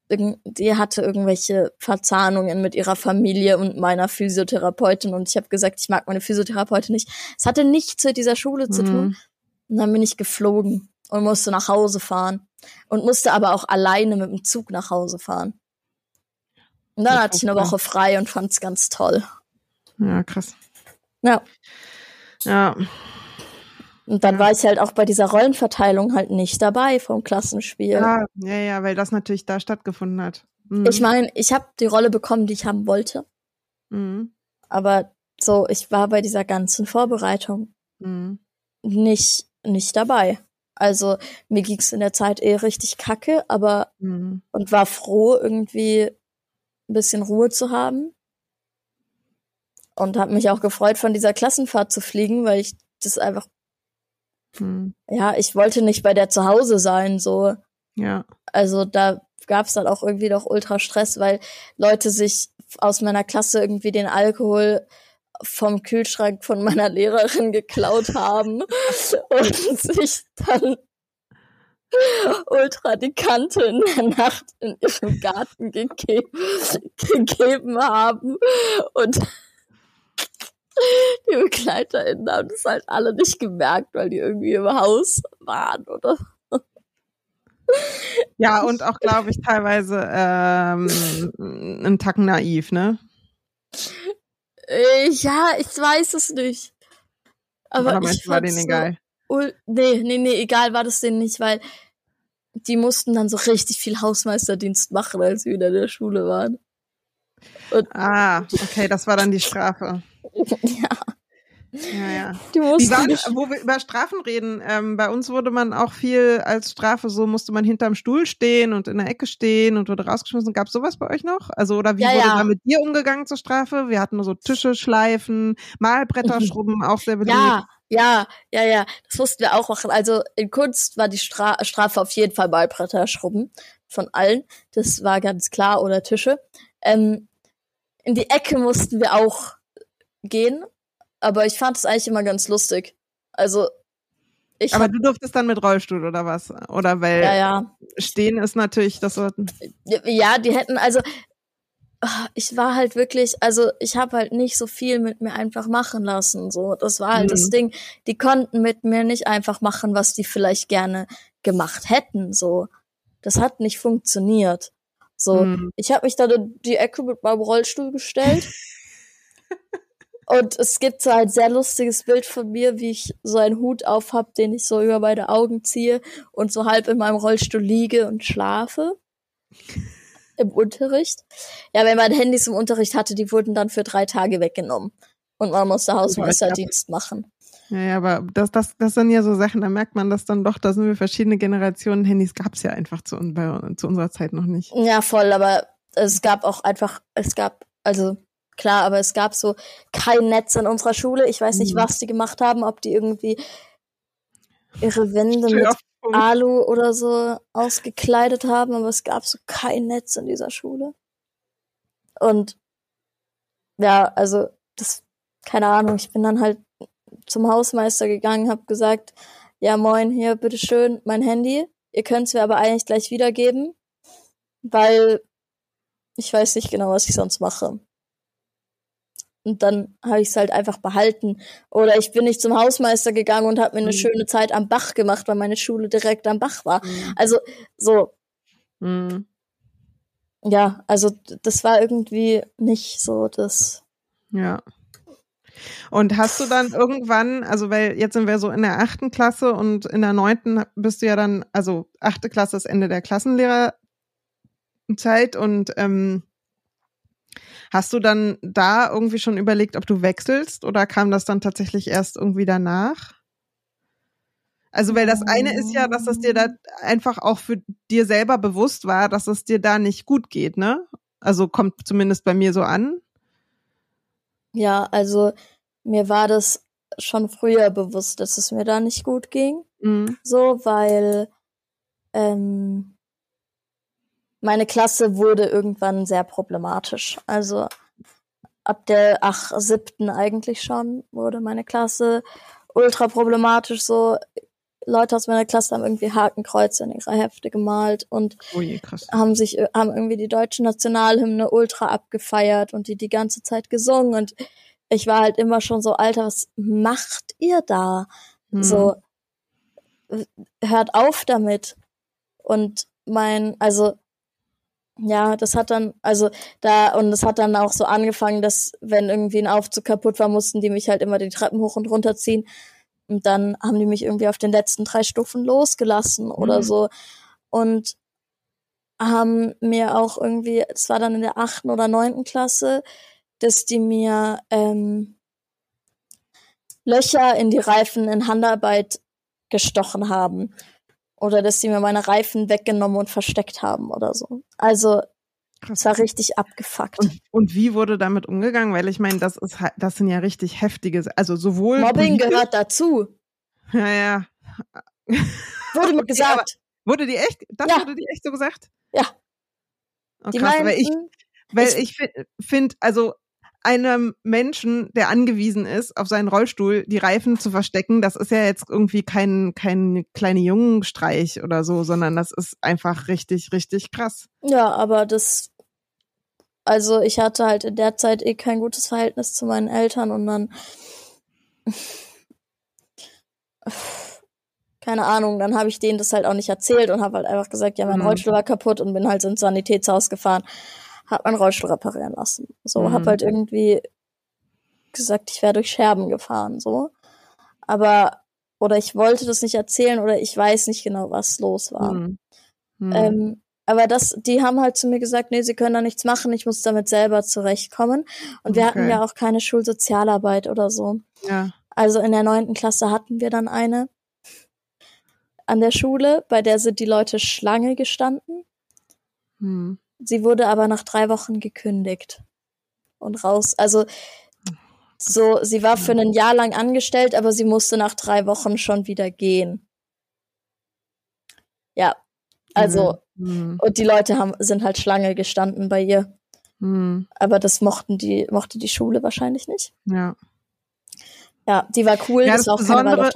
die hatte irgendwelche Verzahnungen mit ihrer Familie und meiner Physiotherapeutin und ich habe gesagt, ich mag meine Physiotherapeutin nicht. Es hatte nichts mit dieser Schule zu tun. Mhm. Und dann bin ich geflogen und musste nach Hause fahren. Und musste aber auch alleine mit dem Zug nach Hause fahren. Und dann Das hatte ich eine Woche frei und fand's ganz toll. ja, krass. Ja. Ja. Und dann Ja. war ich halt auch bei dieser Rollenverteilung halt nicht dabei vom Klassenspiel. ja, ja, ja, weil das natürlich da stattgefunden hat. Mhm. Ich meine, ich habe die Rolle bekommen, die ich haben wollte. Mhm. Aber so, ich war bei dieser ganzen Vorbereitung Mhm. nicht, nicht dabei. Also mir ging's in der Zeit eh richtig kacke, aber Mhm. und war froh, irgendwie ein bisschen Ruhe zu haben. Und habe mich auch gefreut, von dieser Klassenfahrt zu fliegen, weil ich das einfach, Mhm. ja, ich wollte nicht bei der zu Hause sein, so. Ja. Also da gab's dann auch irgendwie doch ultra Stress, weil Leute sich aus meiner Klasse irgendwie den Alkohol vom Kühlschrank von meiner Lehrerin geklaut *laughs* haben und sich dann ultra die Kante in der Nacht in ihrem Garten gege gegeben haben und *laughs* die BegleiterInnen haben das halt alle nicht gemerkt, weil die irgendwie im Haus waren oder Ja, und auch, glaube ich, teilweise ähm, ein Tacken naiv, ne? Äh, ja, ich weiß es nicht. Aber Oder ich war denen egal? ul- nee, nee, nee, egal war das denen nicht, weil die mussten dann so richtig viel Hausmeisterdienst machen, als wir wieder in der Schule waren. Ah, okay, das war dann die Strafe. *laughs* ja, Ja, ja. die Wie war, wo wir über Strafen reden, ähm, bei uns wurde man auch viel als Strafe, so musste man hinterm Stuhl stehen und in der Ecke stehen und wurde rausgeschmissen. Gab sowas bei euch noch? Also, oder wie Ja, wurde ja. da mit dir umgegangen zur Strafe? Wir hatten nur so Tische schleifen, Malbretter *laughs* schrubben, auch sehr beliebt. Ja, ja, ja, ja, das mussten wir auch machen. Also in Kunst war die Stra Strafe auf jeden Fall Malbretter schrubben von allen. Das war ganz klar oder Tische. Ähm, in die Ecke mussten wir auch gehen, aber ich fand es eigentlich immer ganz lustig. Also ich aber du durftest dann mit Rollstuhl oder was? Oder weil ja, ja. stehen ist natürlich das. Ja, die hätten also ah, ich war halt wirklich, also ich habe halt nicht so viel mit mir einfach machen lassen. So, das war halt mhm. das Ding. Die konnten mit mir nicht einfach machen, was die vielleicht gerne gemacht hätten. So, das hat nicht funktioniert. So, mhm. ich habe mich dann in die Ecke mit meinem Rollstuhl gestellt. *laughs* und es gibt so ein sehr lustiges Bild von mir, wie ich so einen Hut auf hab, den ich so über meine Augen ziehe und so halb in meinem Rollstuhl liege und schlafe. *laughs* Im Unterricht. Ja, wenn man Handys im Unterricht hatte, die wurden dann für drei Tage weggenommen. Und man musste Hausmeisterdienst machen. Ja, ja, aber das, das, das sind ja so Sachen, da merkt man das dann doch, da sind wir verschiedene Generationen. Handys gab es ja einfach zu, bei, zu unserer Zeit noch nicht. Ja, voll, aber es gab auch einfach, es gab, also klar, aber es gab so kein Netz in unserer Schule. Ich weiß nicht, mhm. was die gemacht haben, ob die irgendwie ihre Wände mit Alu oder so ausgekleidet haben, aber es gab so kein Netz in dieser Schule. Und ja, also das, keine Ahnung, ich bin dann halt zum Hausmeister gegangen, habe gesagt, ja moin, hier, bitteschön, mein Handy. Ihr könnt es mir aber eigentlich gleich wiedergeben, weil ich weiß nicht genau, was ich sonst mache. Und dann habe ich es halt einfach behalten. Oder ich bin nicht zum Hausmeister gegangen und habe mir eine mhm. schöne Zeit am Bach gemacht, weil meine Schule direkt am Bach war. Mhm. Also so. Mhm. Ja, also das war irgendwie nicht so das. Ja. Und hast du dann irgendwann, also weil jetzt sind wir so in der achten Klasse und in der neunten bist du ja dann, also achte Klasse ist Ende der Klassenlehrerzeit und ähm, hast du dann da irgendwie schon überlegt, ob du wechselst oder kam das dann tatsächlich erst irgendwie danach? Also, weil das eine ist ja, dass es dir da einfach auch für dir selber bewusst war, dass es dir da nicht gut geht, ne? Also kommt zumindest bei mir so an. Ja, also mir war das schon früher bewusst, dass es mir da nicht gut ging. Mhm. So, weil ähm, meine Klasse wurde irgendwann sehr problematisch. Also ab der ach, siebten eigentlich schon wurde meine Klasse ultra problematisch. So Leute aus meiner Klasse haben irgendwie Hakenkreuze in ihre Hefte gemalt und oh je, haben sich haben irgendwie die deutsche Nationalhymne ultra abgefeiert und die die ganze Zeit gesungen und ich war halt immer schon so alter was macht ihr da hm. so hört auf damit und mein also ja, das hat dann, also da, und es hat dann auch so angefangen, dass, wenn irgendwie ein Aufzug kaputt war, mussten die mich halt immer die Treppen hoch und runter ziehen. Und dann haben die mich irgendwie auf den letzten drei Stufen losgelassen oder mhm. so. Und haben mir auch irgendwie, es war dann in der achten oder neunten Klasse, dass die mir ähm, Löcher in die Reifen in Handarbeit gestochen haben. Oder dass sie mir meine Reifen weggenommen und versteckt haben oder so. Also es war richtig abgefuckt. Und, und, wie wurde damit umgegangen? Weil ich meine, das ist das sind ja richtig heftige, also sowohl Mobbing gehört dazu. Ja, ja. Wurde mir *laughs* gesagt. Aber wurde die echt? Das ja. wurde die echt so gesagt? Ja. Oh, die krass, meinten, weil ich, weil ich, ich finde, also einem Menschen, der angewiesen ist, auf seinen Rollstuhl die Reifen zu verstecken, das ist ja jetzt irgendwie kein, kein kleine Jungenstreich oder so, sondern das ist einfach richtig, richtig krass. Ja, aber das, also ich hatte halt in der Zeit eh kein gutes Verhältnis zu meinen Eltern und dann, keine Ahnung, dann habe ich denen das halt auch nicht erzählt und habe halt einfach gesagt, ja, mein mhm. Rollstuhl war kaputt und bin halt ins Sanitätshaus gefahren hab meinen Rollstuhl reparieren lassen. So, mhm. hab halt irgendwie gesagt, ich wäre durch Scherben gefahren, so. Aber, oder ich wollte das nicht erzählen oder ich weiß nicht genau, was los war. Mhm. Mhm. Ähm, aber das, die haben halt zu mir gesagt, nee, sie können da nichts machen, ich muss damit selber zurechtkommen. Und wir okay. hatten ja auch keine Schulsozialarbeit oder so. Ja. Also in der neunten Klasse hatten wir dann eine an der Schule, bei der sind die Leute Schlange gestanden. Hm. Sie wurde aber nach drei Wochen gekündigt und raus. Also so, sie war für ein Jahr lang angestellt, aber sie musste nach drei Wochen schon wieder gehen. Ja, also mhm. und die Leute haben sind halt Schlange gestanden bei ihr. Hm. Aber das mochten die, mochte die Schule wahrscheinlich nicht. Ja. Ja, die war cool, Ja, das das Besondere-.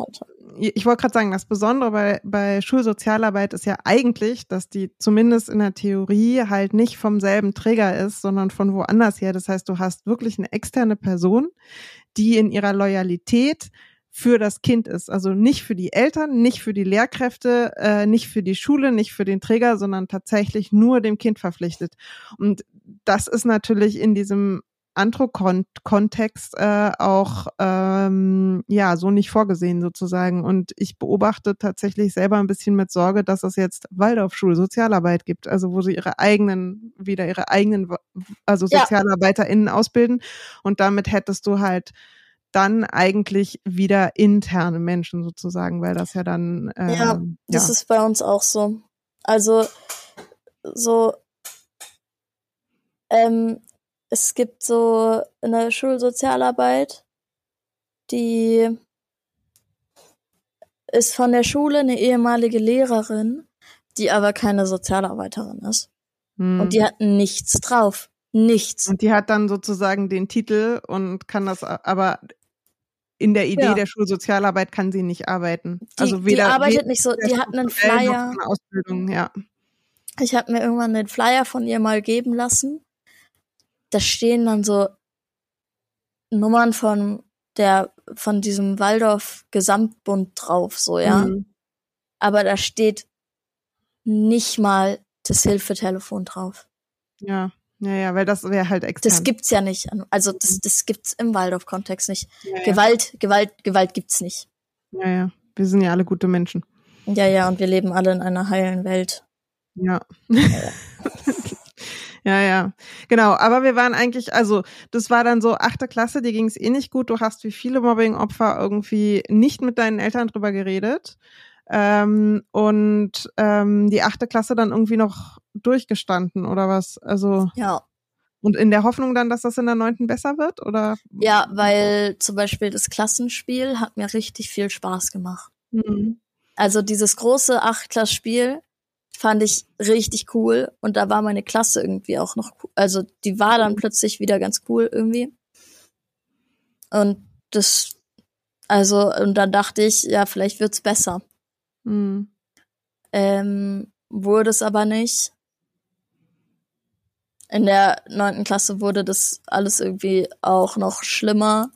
Ich wollte gerade sagen, das Besondere bei, bei Schulsozialarbeit ist ja eigentlich, dass die zumindest in der Theorie halt nicht vom selben Träger ist, sondern von woanders her. Das heißt, du hast wirklich eine externe Person, die in ihrer Loyalität für das Kind ist. Also nicht für die Eltern, nicht für die Lehrkräfte, äh, nicht für die Schule, nicht für den Träger, sondern tatsächlich nur dem Kind verpflichtet. Und das ist natürlich in diesem Antro-Kontext äh, auch ähm, ja so nicht vorgesehen sozusagen. Und ich beobachte tatsächlich selber ein bisschen mit Sorge, dass es jetzt Waldorfschule Sozialarbeit gibt, also wo sie ihre eigenen wieder ihre eigenen also Ja. SozialarbeiterInnen ausbilden. Und damit hättest du halt dann eigentlich wieder interne Menschen sozusagen, weil das ja dann ähm, Ja, Das ja. ist bei uns auch so. Also, so, ähm, es gibt so eine Schulsozialarbeit, die ist von der Schule eine ehemalige Lehrerin, die aber keine Sozialarbeiterin ist. Hm. Und die hat nichts drauf. Nichts. Und die hat dann sozusagen den Titel und kann das aber in der Idee Ja. der Schulsozialarbeit kann sie nicht arbeiten. Die, also weder die arbeitet weder nicht so, die hat einen Flyer. Ausbildung, ja. Ich habe mir irgendwann den Flyer von ihr mal geben lassen. Da stehen dann so Nummern von der von diesem Waldorf Gesamtbund drauf, so ja. Mhm. Aber da steht nicht mal das Hilfetelefon drauf. Ja. Ja, ja, weil das wäre halt extern. Das gibt's ja nicht. Also das, das gibt's im Waldorf-Kontext nicht. ja, ja. Gewalt, Gewalt, Gewalt gibt's nicht. ja, ja. Wir sind ja alle gute Menschen. Ja, ja, und wir leben alle in einer heilen Welt. Ja. ja, *laughs* ja. Genau. Aber wir waren eigentlich, also das war dann so achte Klasse, dir ging es eh nicht gut. Du hast wie viele Mobbing-Opfer irgendwie nicht mit deinen Eltern drüber geredet. Ähm, und ähm, die achte Klasse dann irgendwie noch durchgestanden oder was? Also Ja. und in der Hoffnung dann, dass das in der neunten besser wird? Oder? Ja, weil zum Beispiel das Klassenspiel hat mir richtig viel Spaß gemacht. Mhm. Also dieses große Achtklass-Spiel fand ich richtig cool und da war meine Klasse irgendwie auch noch cool. Also die war dann plötzlich wieder ganz cool irgendwie. Und das, also, und dann dachte ich, ja, vielleicht wird's besser. Mhm. Ähm, wurde es aber nicht. In der neunten Klasse wurde das alles irgendwie auch noch schlimmer.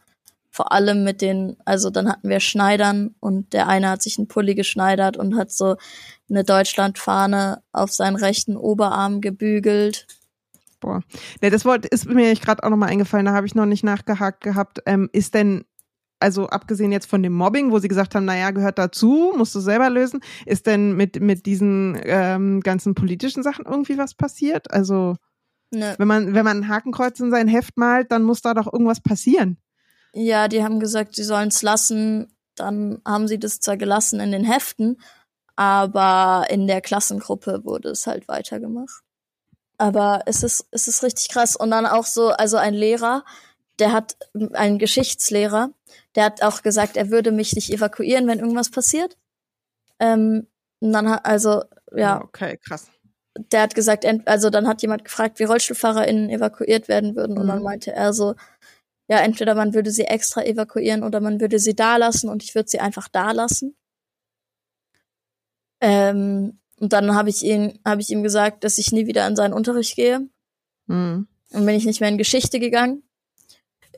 Vor allem mit den, also dann hatten wir Schneidern und der eine hat sich einen Pulli geschneidert und hat so eine Deutschlandfahne auf seinen rechten Oberarm gebügelt. Boah. Ne, das wollte, ist mir gerade auch nochmal eingefallen, da habe ich noch nicht nachgehakt gehabt. Ähm, ist denn, also abgesehen jetzt von dem Mobbing, wo sie gesagt haben, naja, gehört dazu, musst du selber lösen, ist denn mit, mit diesen ähm, ganzen politischen Sachen irgendwie was passiert? Also, Ne. wenn man, wenn man ein Hakenkreuz in sein Heft malt, dann muss da doch irgendwas passieren. Ja, die haben gesagt, sie sollen es lassen. Dann haben sie das zwar gelassen in den Heften, aber in der Klassengruppe wurde es halt weitergemacht. Aber es ist, es ist richtig krass. Und dann auch so, also ein Lehrer, der hat, ein Geschichtslehrer, der hat auch gesagt, er würde mich nicht evakuieren, wenn irgendwas passiert. Ähm, und dann hat, also, ja, Okay, krass. der hat gesagt, also dann hat jemand gefragt, wie RollstuhlfahrerInnen evakuiert werden würden. Und dann Mhm. meinte er so, ja, entweder man würde sie extra evakuieren oder man würde sie da lassen und ich würde sie einfach da lassen. Ähm, und dann habe ich ihn, habe ich ihm gesagt, dass ich nie wieder in seinen Unterricht gehe. Mhm. Und bin ich nicht mehr in Geschichte gegangen.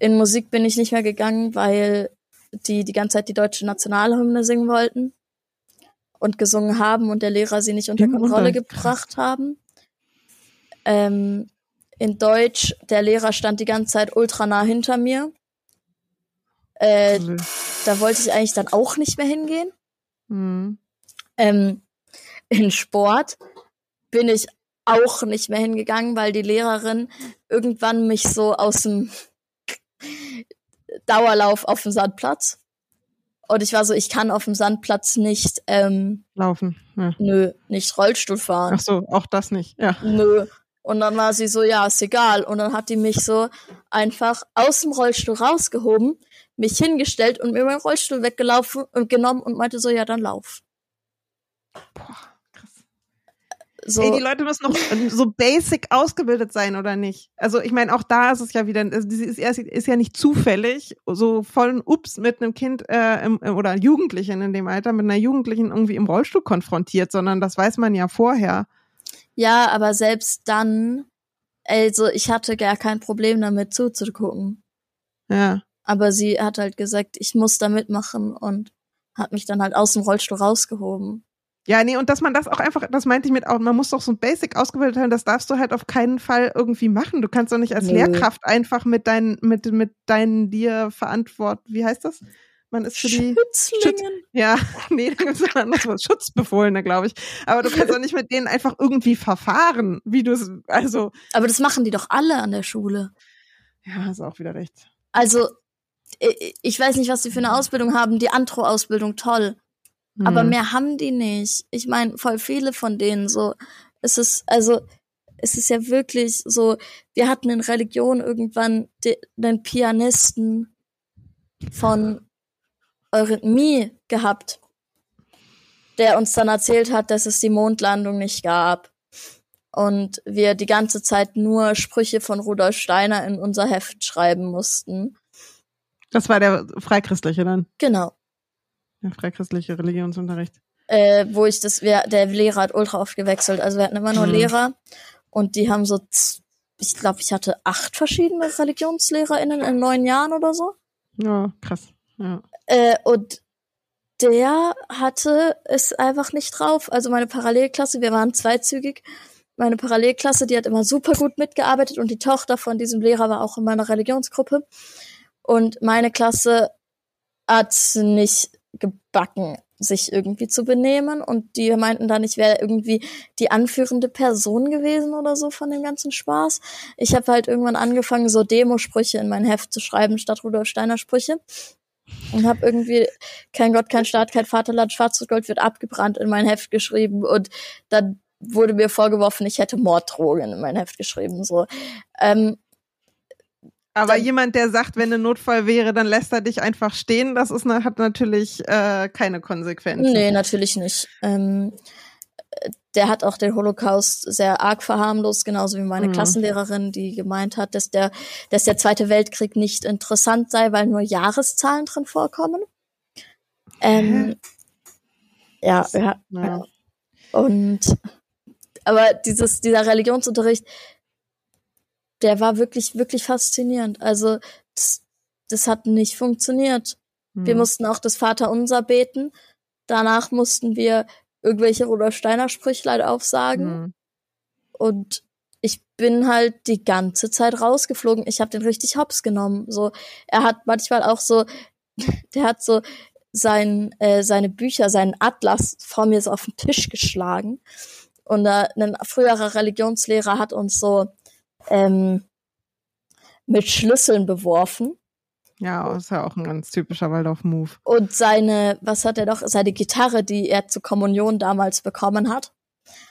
In Musik bin ich nicht mehr gegangen, weil die die ganze Zeit die deutsche Nationalhymne singen wollten und gesungen haben und der Lehrer sie nicht unter Kontrolle gebracht haben. Ähm, in Deutsch, der Lehrer stand die ganze Zeit ultra nah hinter mir. Äh, da wollte ich eigentlich dann auch nicht mehr hingehen. Mhm. Ähm, in Sport bin ich auch nicht mehr hingegangen, weil die Lehrerin irgendwann mich so aus dem Dauerlauf auf dem Sandplatz und ich war so, ich kann auf dem Sandplatz nicht, ähm, Laufen. Ja. nö, nicht Rollstuhl fahren. Ach so, auch das nicht. Ja. Nö. Und dann war sie so, ja, ist egal. Und dann hat die mich so einfach aus dem Rollstuhl rausgehoben, mich hingestellt und mir meinen Rollstuhl weggelaufen und genommen und meinte so, ja, dann lauf. Boah, krass. so. Ey, die Leute müssen noch so basic ausgebildet sein, oder nicht? Also ich meine, auch da ist es ja wieder, also das ist, ist ja nicht zufällig, so vollen Ups mit einem Kind äh, im, oder Jugendlichen in dem Alter, mit einer Jugendlichen irgendwie im Rollstuhl konfrontiert, sondern das weiß man ja vorher. Ja, aber selbst dann, also ich hatte gar kein Problem damit zuzugucken. Ja. Aber sie hat halt gesagt, ich muss da mitmachen und hat mich dann halt aus dem Rollstuhl rausgehoben. Ja, nee, und dass man das auch einfach, das meinte ich mit auch, man muss doch so ein Basic ausgebildet haben, das darfst du halt auf keinen Fall irgendwie machen. Du kannst doch nicht als Nö. Lehrkraft einfach mit deinen, mit, mit deinen dir verantwort, wie heißt das? Man ist für die Schutz, ja, *laughs* nee, da gibt es ein anderes Wort, Schutzbefohlene, glaube ich. Aber du kannst *laughs* doch nicht mit denen einfach irgendwie verfahren, wie du es, also. Aber das machen die doch alle an der Schule. Ja, ist auch wieder recht. Also, ich weiß nicht, was die für eine Ausbildung haben. Die Antro-Ausbildung, toll. Mhm. Aber mehr haben die nicht. Ich meine, voll viele von denen so. Es ist, also, es ist ja wirklich so, wir hatten in Religion irgendwann den Pianisten von Eurythmie gehabt, der uns dann erzählt hat, dass es die Mondlandung nicht gab. Und wir die ganze Zeit nur Sprüche von Rudolf Steiner in unser Heft schreiben mussten. Das war der Freikristliche dann? Genau. Der freikristliche Religionsunterricht. Äh, wo ich das, wir, der Lehrer hat ultra oft gewechselt. Also wir hatten immer nur mhm. Lehrer und die haben so, ich glaube, ich hatte acht verschiedene ReligionslehrerInnen in neun Jahren oder so. Ja, krass. Ja. Äh, und der hatte es einfach nicht drauf. Also meine Parallelklasse, wir waren zweizügig. Meine Parallelklasse, die hat immer super gut mitgearbeitet und die Tochter von diesem Lehrer war auch in meiner Religionsgruppe. Und meine Klasse hat nicht gebacken, sich irgendwie zu benehmen. Und die meinten dann, ich wäre irgendwie die anführende Person gewesen oder so von dem ganzen Spaß. Ich habe halt irgendwann angefangen, so Demosprüche in mein Heft zu schreiben, statt Rudolf Steiner Sprüche. Und habe irgendwie kein Gott, kein Staat, kein Vaterland, Schwarz und Gold wird abgebrannt in mein Heft geschrieben. Und dann wurde mir vorgeworfen, ich hätte Morddrogen in mein Heft geschrieben. So. Ähm, aber dann, jemand, der sagt, wenn ein Notfall wäre, dann lässt er dich einfach stehen, das ist, hat natürlich äh, keine Konsequenzen. Nee, natürlich nicht. Ähm, der hat auch den Holocaust sehr arg verharmlost, genauso wie meine mhm. Klassenlehrerin, die gemeint hat, dass der, dass der Zweite Weltkrieg nicht interessant sei, weil nur Jahreszahlen drin vorkommen. Ähm, ja, ja, ja. Und aber dieses, dieser Religionsunterricht, der war wirklich, wirklich faszinierend. Also das, das hat nicht funktioniert. Mhm. Wir hm. mussten auch das Vaterunser beten. Danach mussten wir irgendwelche Rudolf Steiner Sprüchlein aufsagen. Mhm. Und ich bin halt die ganze Zeit rausgeflogen. Ich habe den richtig hops genommen. So, er hat manchmal auch so, *laughs* der hat so sein, äh, seine Bücher, seinen Atlas vor mir so auf den Tisch geschlagen. Und äh, ein früherer Religionslehrer hat uns so ähm, mit Schlüsseln beworfen. Ja, ist ja auch ein ganz typischer Waldorf-Move. Und seine, was hat er doch, seine Gitarre, die er zur Kommunion damals bekommen hat,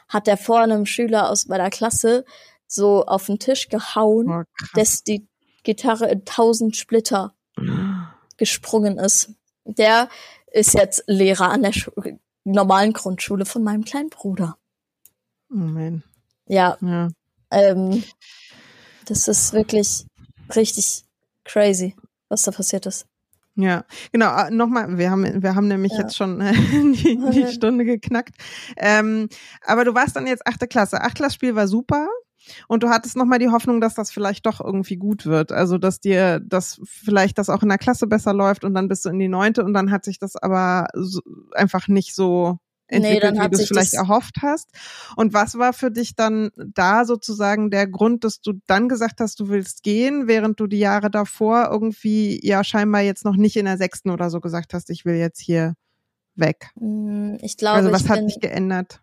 hat er vor einem Schüler aus meiner Klasse so auf den Tisch gehauen, oh, dass die Gitarre in tausend Splitter gesprungen ist. Der ist jetzt Lehrer an der Schu normalen Grundschule von meinem kleinen Bruder. Oh man. Ja. ja. Ähm, das ist wirklich richtig crazy, was da passiert ist. Ja, genau. Ah, nochmal, wir haben, wir haben nämlich ja. jetzt schon äh, *laughs* die, die *laughs* Stunde geknackt. Ähm, aber du warst dann jetzt achte Klasse. Achtklassspiel war super. Und du hattest nochmal die Hoffnung, dass das vielleicht doch irgendwie gut wird. Also, dass dir das vielleicht das auch in der Klasse besser läuft und dann bist du in die neunte und dann hat sich das aber so, einfach nicht so entwickelt, nee, wie du es vielleicht erhofft hast. Und was war für dich dann da sozusagen der Grund, dass du dann gesagt hast, du willst gehen, während du die Jahre davor irgendwie ja scheinbar jetzt noch nicht in der sechsten oder so gesagt hast, ich will jetzt hier weg? Hm, ich glaube, also was hat bin, sich geändert?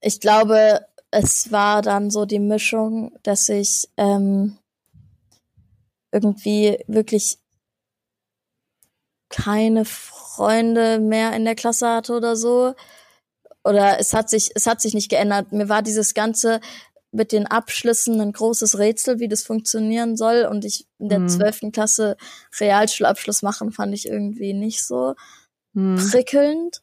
Ich glaube, es war dann so die Mischung, dass ich ähm, irgendwie wirklich keine Freunde mehr in der Klasse hatte oder so. Oder es hat sich, es hat sich nicht geändert. Mir war dieses ganze mit den Abschlüssen ein großes Rätsel, wie das funktionieren soll. Und ich in der mhm. zwölften mhm. Klasse Realschulabschluss machen, fand ich irgendwie nicht so mhm. prickelnd.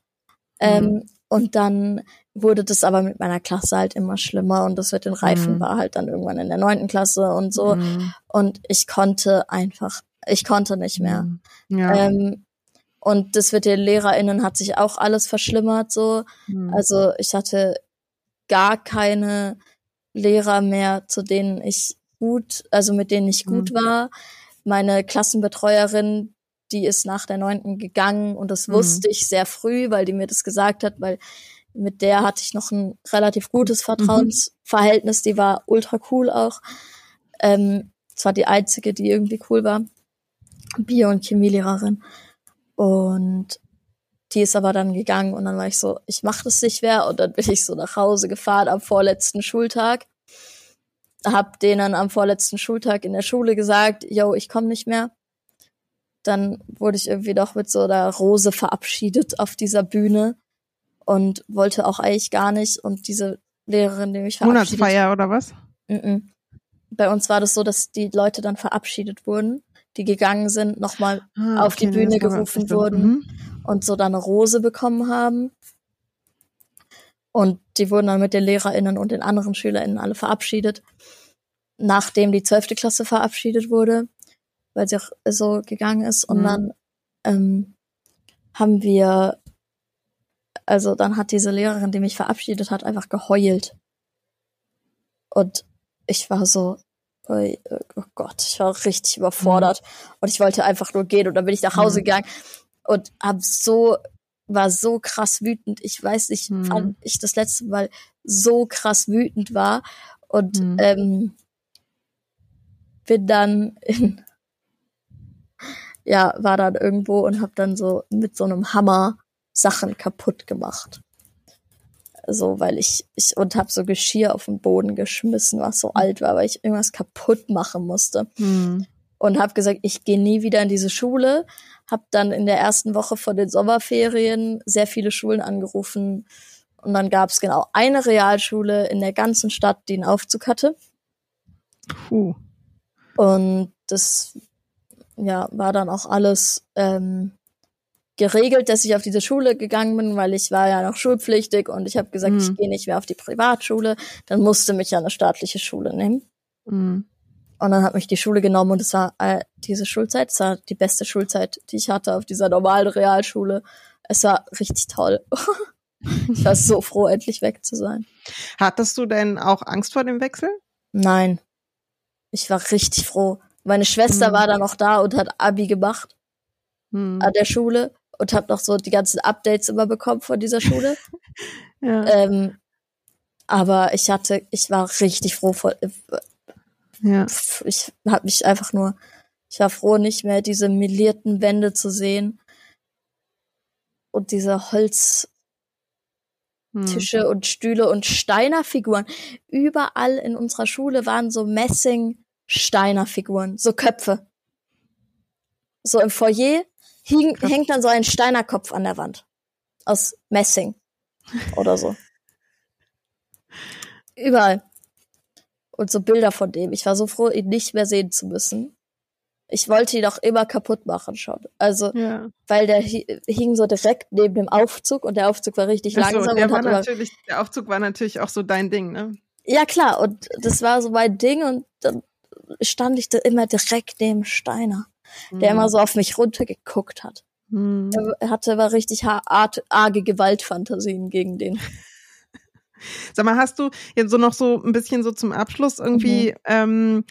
Ähm, Und dann wurde das aber mit meiner Klasse halt immer schlimmer und das mit den Reifen Mhm. war halt dann irgendwann in der neunten Klasse und so. Mhm. Und ich konnte einfach, ich konnte nicht mehr. Mhm. Ja. Ähm, und das mit den LehrerInnen hat sich auch alles verschlimmert so. Mhm. Also ich hatte gar keine Lehrer mehr, zu denen ich gut, also mit denen ich gut Mhm. war. Meine Klassenbetreuerin, die ist nach der neunten gegangen und das Mhm. wusste ich sehr früh, weil die mir das gesagt hat, weil mit der hatte ich noch ein relativ gutes Vertrauensverhältnis. Die war ultra cool auch. Ähm, es war die einzige, die irgendwie cool war. Bio- und Chemielehrerin. Und die ist aber dann gegangen und dann war ich so, ich mach das nicht mehr und dann bin ich so nach Hause gefahren am vorletzten Schultag. Hab denen am vorletzten Schultag in der Schule gesagt, yo, ich komme nicht mehr. Dann wurde ich irgendwie doch mit so einer Rose verabschiedet auf dieser Bühne und wollte auch eigentlich gar nicht und diese Lehrerin, die mich verabschiedet Monatsfeier oder was? Mhm. Bei uns war das so, dass die Leute dann verabschiedet wurden, die gegangen sind, nochmal Ah, auf die Bühne gerufen wurden. Mhm. und so dann eine Rose bekommen haben. Und die wurden dann mit den LehrerInnen und den anderen SchülerInnen alle verabschiedet, nachdem die zwölfte Klasse verabschiedet wurde, weil sie auch so gegangen ist. Und Mhm. dann ähm, haben wir, also dann hat diese Lehrerin, die mich verabschiedet hat, einfach geheult. Und ich war so, oh Gott, ich war richtig überfordert. Und ich wollte einfach nur gehen und dann bin ich nach Hause Mhm. gegangen und hab so, war so krass wütend. Ich weiß nicht, Mhm. wann ich das letzte Mal so krass wütend war. Und Mhm. ähm, bin dann in, ja, war dann irgendwo und hab dann so mit so einem Hammer Sachen kaputt gemacht. So, weil ich, ich, und hab so Geschirr auf den Boden geschmissen, was so alt war, weil ich irgendwas kaputt machen musste Mhm. und habe gesagt, ich gehe nie wieder in diese Schule. Habe dann in der ersten Woche vor den Sommerferien sehr viele Schulen angerufen und dann gab es genau eine Realschule in der ganzen Stadt, die einen Aufzug hatte Puh. und das ja war dann auch alles ähm, geregelt, dass ich auf diese Schule gegangen bin, weil ich war ja noch schulpflichtig und ich habe gesagt, Mhm. ich gehe nicht mehr auf die Privatschule. Dann musste mich ja eine staatliche Schule nehmen. Mhm. Und dann hat mich die Schule genommen und es war äh, diese Schulzeit, es war die beste Schulzeit, die ich hatte auf dieser normalen Realschule. Es war richtig toll. *laughs* ich war so froh, endlich weg zu sein. Hattest du denn auch Angst vor dem Wechsel? Nein, ich war richtig froh. Meine Schwester Mhm. war dann noch da und hat Abi gemacht Mhm. an der Schule und hat noch so die ganzen Updates immer bekommen von dieser Schule. *laughs* Ja. ähm, aber ich hatte, ich war richtig froh vor, ja. pf, ich habe mich einfach nur, ich war froh, nicht mehr diese melierten Wände zu sehen und diese Holztische Mhm. und Stühle und Steinerfiguren. Überall in unserer Schule waren so Messing-Steinerfiguren, so Köpfe. So im Foyer hing, hängt dann so ein Steinerkopf an der Wand aus Messing oder so. Überall. Und so Bilder von dem. Ich war so froh, ihn nicht mehr sehen zu müssen. Ich wollte ihn auch immer kaputt machen schon. Also, Ja. weil der hi- hing so direkt neben dem Aufzug und der Aufzug war richtig Ach so, langsam der und war natürlich, der Aufzug war natürlich auch so dein Ding, ne? ja klar, und das war so mein Ding und dann stand ich da immer direkt neben Steiner, der immer so auf mich runtergeguckt hat. Mhm. Er hatte aber richtig arge Gewaltfantasien gegen den. *laughs* Sag mal, hast du jetzt so noch so ein bisschen so zum Abschluss irgendwie, ähm,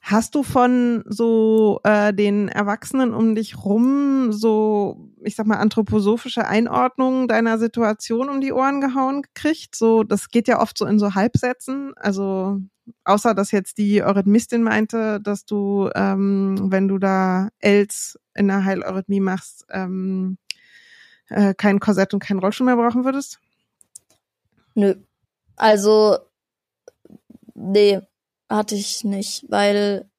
hast du von so äh, den Erwachsenen um dich rum so, ich sag mal, anthroposophische Einordnungen deiner Situation um die Ohren gehauen gekriegt? So, das geht ja oft so in so Halbsätzen. Also außer dass jetzt die Eurythmistin meinte, dass du, ähm, wenn du da Els in der Heileurythmie machst, ähm, äh, kein Korsett und keinen Rollstuhl mehr brauchen würdest. Nö. Also, nee, hatte ich nicht, weil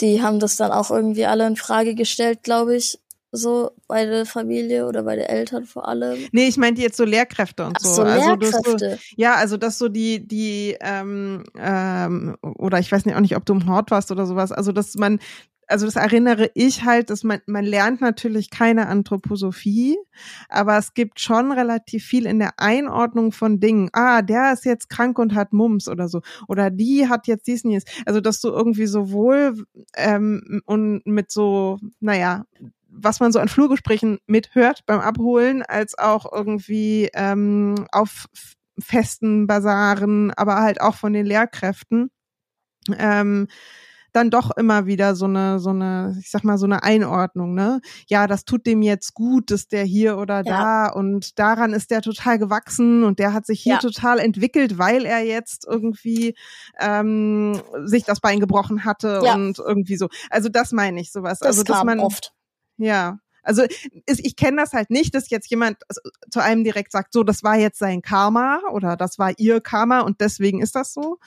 die haben das dann auch irgendwie alle in Frage gestellt, glaube ich. So bei der Familie oder bei den Eltern vor allem. Nee, ich meinte jetzt so Lehrkräfte und Ach so. so, also so, Lehrkräfte. ja, also dass so die, die, ähm, ähm, oder ich weiß nicht auch nicht, ob du im Hort warst oder sowas, also dass man also das erinnere ich halt, dass man, man lernt natürlich keine Anthroposophie, aber es gibt schon relativ viel in der Einordnung von Dingen. Ah, der ist jetzt krank und hat Mumps oder so. Oder die hat jetzt dies und. Also, dass du irgendwie sowohl ähm, und mit so, naja, was man so an Flurgesprächen mithört beim Abholen, als auch irgendwie ähm, auf festen Basaren, aber halt auch von den Lehrkräften. Ähm, dann doch immer wieder so eine, so eine, ich sag mal, so eine Einordnung, ne? Ja, das tut dem jetzt gut, dass der hier oder da und daran ist der total gewachsen und der hat sich hier ja. total entwickelt, weil er jetzt irgendwie ähm, sich das Bein gebrochen hatte ja. und irgendwie so. Also das meine ich sowas. Das also dass man oft. Ja, also ist, ich kenne das halt nicht, dass jetzt jemand zu einem direkt sagt, so, das war jetzt sein Karma oder das war ihr Karma und deswegen ist das so.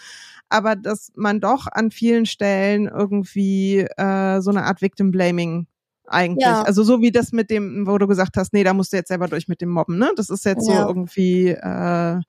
Aber dass man doch an vielen Stellen irgendwie äh, so eine Art Victim Blaming eigentlich. Ja. Also so wie das mit dem, wo du gesagt hast, nee, da musst du jetzt selber durch mit dem Mobben, ne? Das ist jetzt ja. so irgendwie. Äh,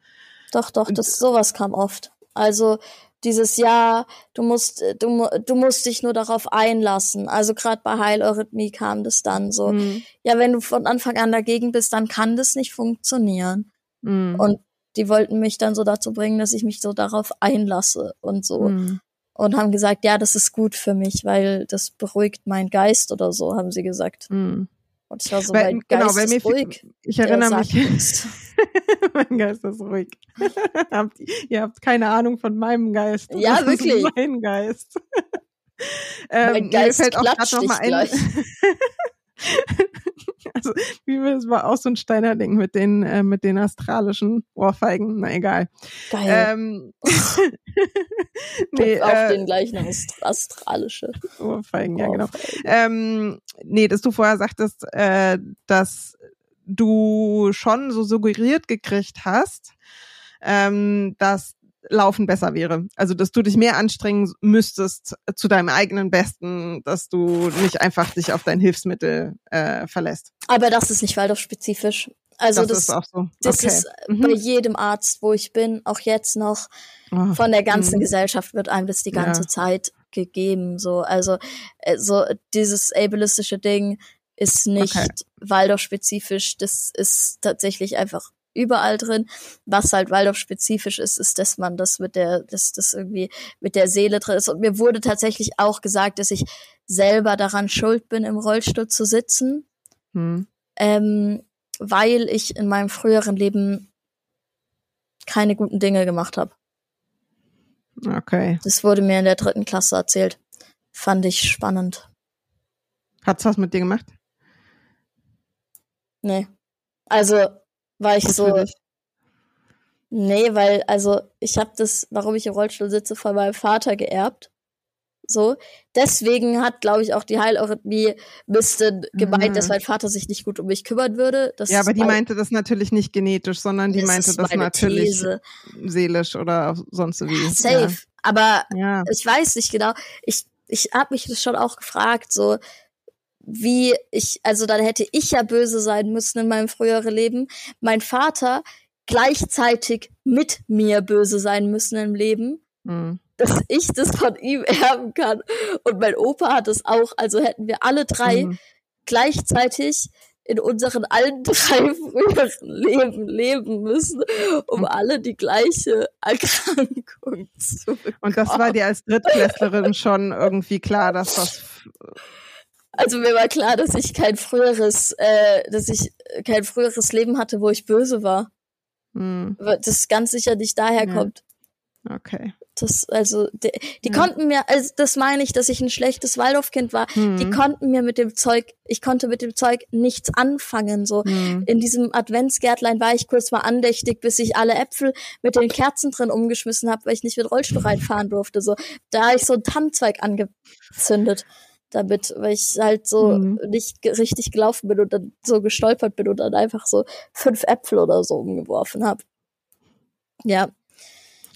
doch, doch, das sowas kam oft. Also dieses Jahr, du musst, äh, du, du musst dich nur darauf einlassen. Also gerade bei Heileurythmie kam das dann so. Mhm. Ja, wenn du von Anfang an dagegen bist, dann kann das nicht funktionieren. Mhm. Und die wollten mich dann so dazu bringen, dass ich mich so darauf einlasse und so. Mhm. Und haben gesagt, ja, das ist gut für mich, weil das beruhigt meinen Geist oder so, haben sie gesagt. Mhm. Und ich war so, weil, mein genau, Geist weil mir ist ruhig. Ich erinnere mich. *laughs* mein Geist ist ruhig. *laughs* ihr habt keine Ahnung von meinem Geist. Ja, das wirklich. Ist mein Geist. ähm, mein Geist mir fällt auch gerade noch mal ein. *laughs* *laughs* also, wie wir es war auch so ein Steiner Ding mit den äh, mit den astralischen Ohrfeigen. Na egal. Geil. Ähm, *laughs* nee, auch äh, den gleichen astralische Ohrfeigen, ja genau. Ähm, nee, dass du vorher sagtest, äh, dass du schon so suggeriert gekriegt hast, ähm, dass Laufen besser wäre. Also, dass du dich mehr anstrengen müsstest zu deinem eigenen Besten, dass du nicht einfach dich auf dein Hilfsmittel äh, verlässt. Aber das ist nicht Waldorf-spezifisch. Also das, das, ist, auch so. das okay. ist mhm. bei jedem Arzt, wo ich bin, auch jetzt noch, oh. von der ganzen mhm. Gesellschaft wird einem das die ganze ja. Zeit gegeben. So, also äh, so dieses ableistische Ding ist nicht okay. Waldorf-spezifisch. Das ist tatsächlich einfach überall drin. Was halt Waldorf-spezifisch ist, ist, dass man das mit der, dass das irgendwie mit der Seele drin ist. Und mir wurde tatsächlich auch gesagt, dass ich selber daran schuld bin, im Rollstuhl zu sitzen. Hm. Ähm, weil ich in meinem früheren Leben keine guten Dinge gemacht habe. Okay. Das wurde mir in der dritten Klasse erzählt. Fand ich spannend. Hat's was mit dir gemacht? Nee. Also war ich so. Nee, weil, also ich habe das, warum ich im Rollstuhl sitze, von meinem Vater geerbt. So. Deswegen hat, glaube ich, auch die Heileurythmie bisschen gemeint, mhm. dass mein Vater sich nicht gut um mich kümmern würde. Das ja, aber die meinte das natürlich nicht genetisch, sondern die meinte das natürlich These. seelisch oder sonst wie. Safe. Ja. Aber ja. ich weiß nicht genau. Ich, ich habe mich das schon auch gefragt, so wie ich, also dann hätte ich ja böse sein müssen in meinem früheren Leben. Mein Vater gleichzeitig mit mir böse sein müssen im Leben. Mhm. Dass ich das von ihm erben kann. Und mein Opa hat es auch. Also hätten wir alle drei mhm. gleichzeitig in unseren allen *laughs* drei früheren Leben leben müssen, um alle die gleiche Erkrankung zu bekommen. Und das war dir als Drittklässlerin schon irgendwie klar, dass das also mir war klar, dass ich kein früheres, äh, dass ich kein früheres Leben hatte, wo ich böse war. Hm. Das ganz sicher nicht daher ja. kommt. Okay. Das, also, die, die ja. konnten mir, also das meine ich, dass ich ein schlechtes Waldorfkind war. Mhm. Die konnten mir mit dem Zeug, ich konnte mit dem Zeug nichts anfangen. So mhm. in diesem Adventsgärtlein war ich kurz mal andächtig, bis ich alle Äpfel mit den Kerzen drin umgeschmissen habe, weil ich nicht mit Rollstuhl reinfahren durfte. So, da habe ich so ein Tannenzweig angezündet damit, weil ich halt so mhm. nicht richtig gelaufen bin und dann so gestolpert bin und dann einfach so fünf Äpfel oder so umgeworfen habe. Ja.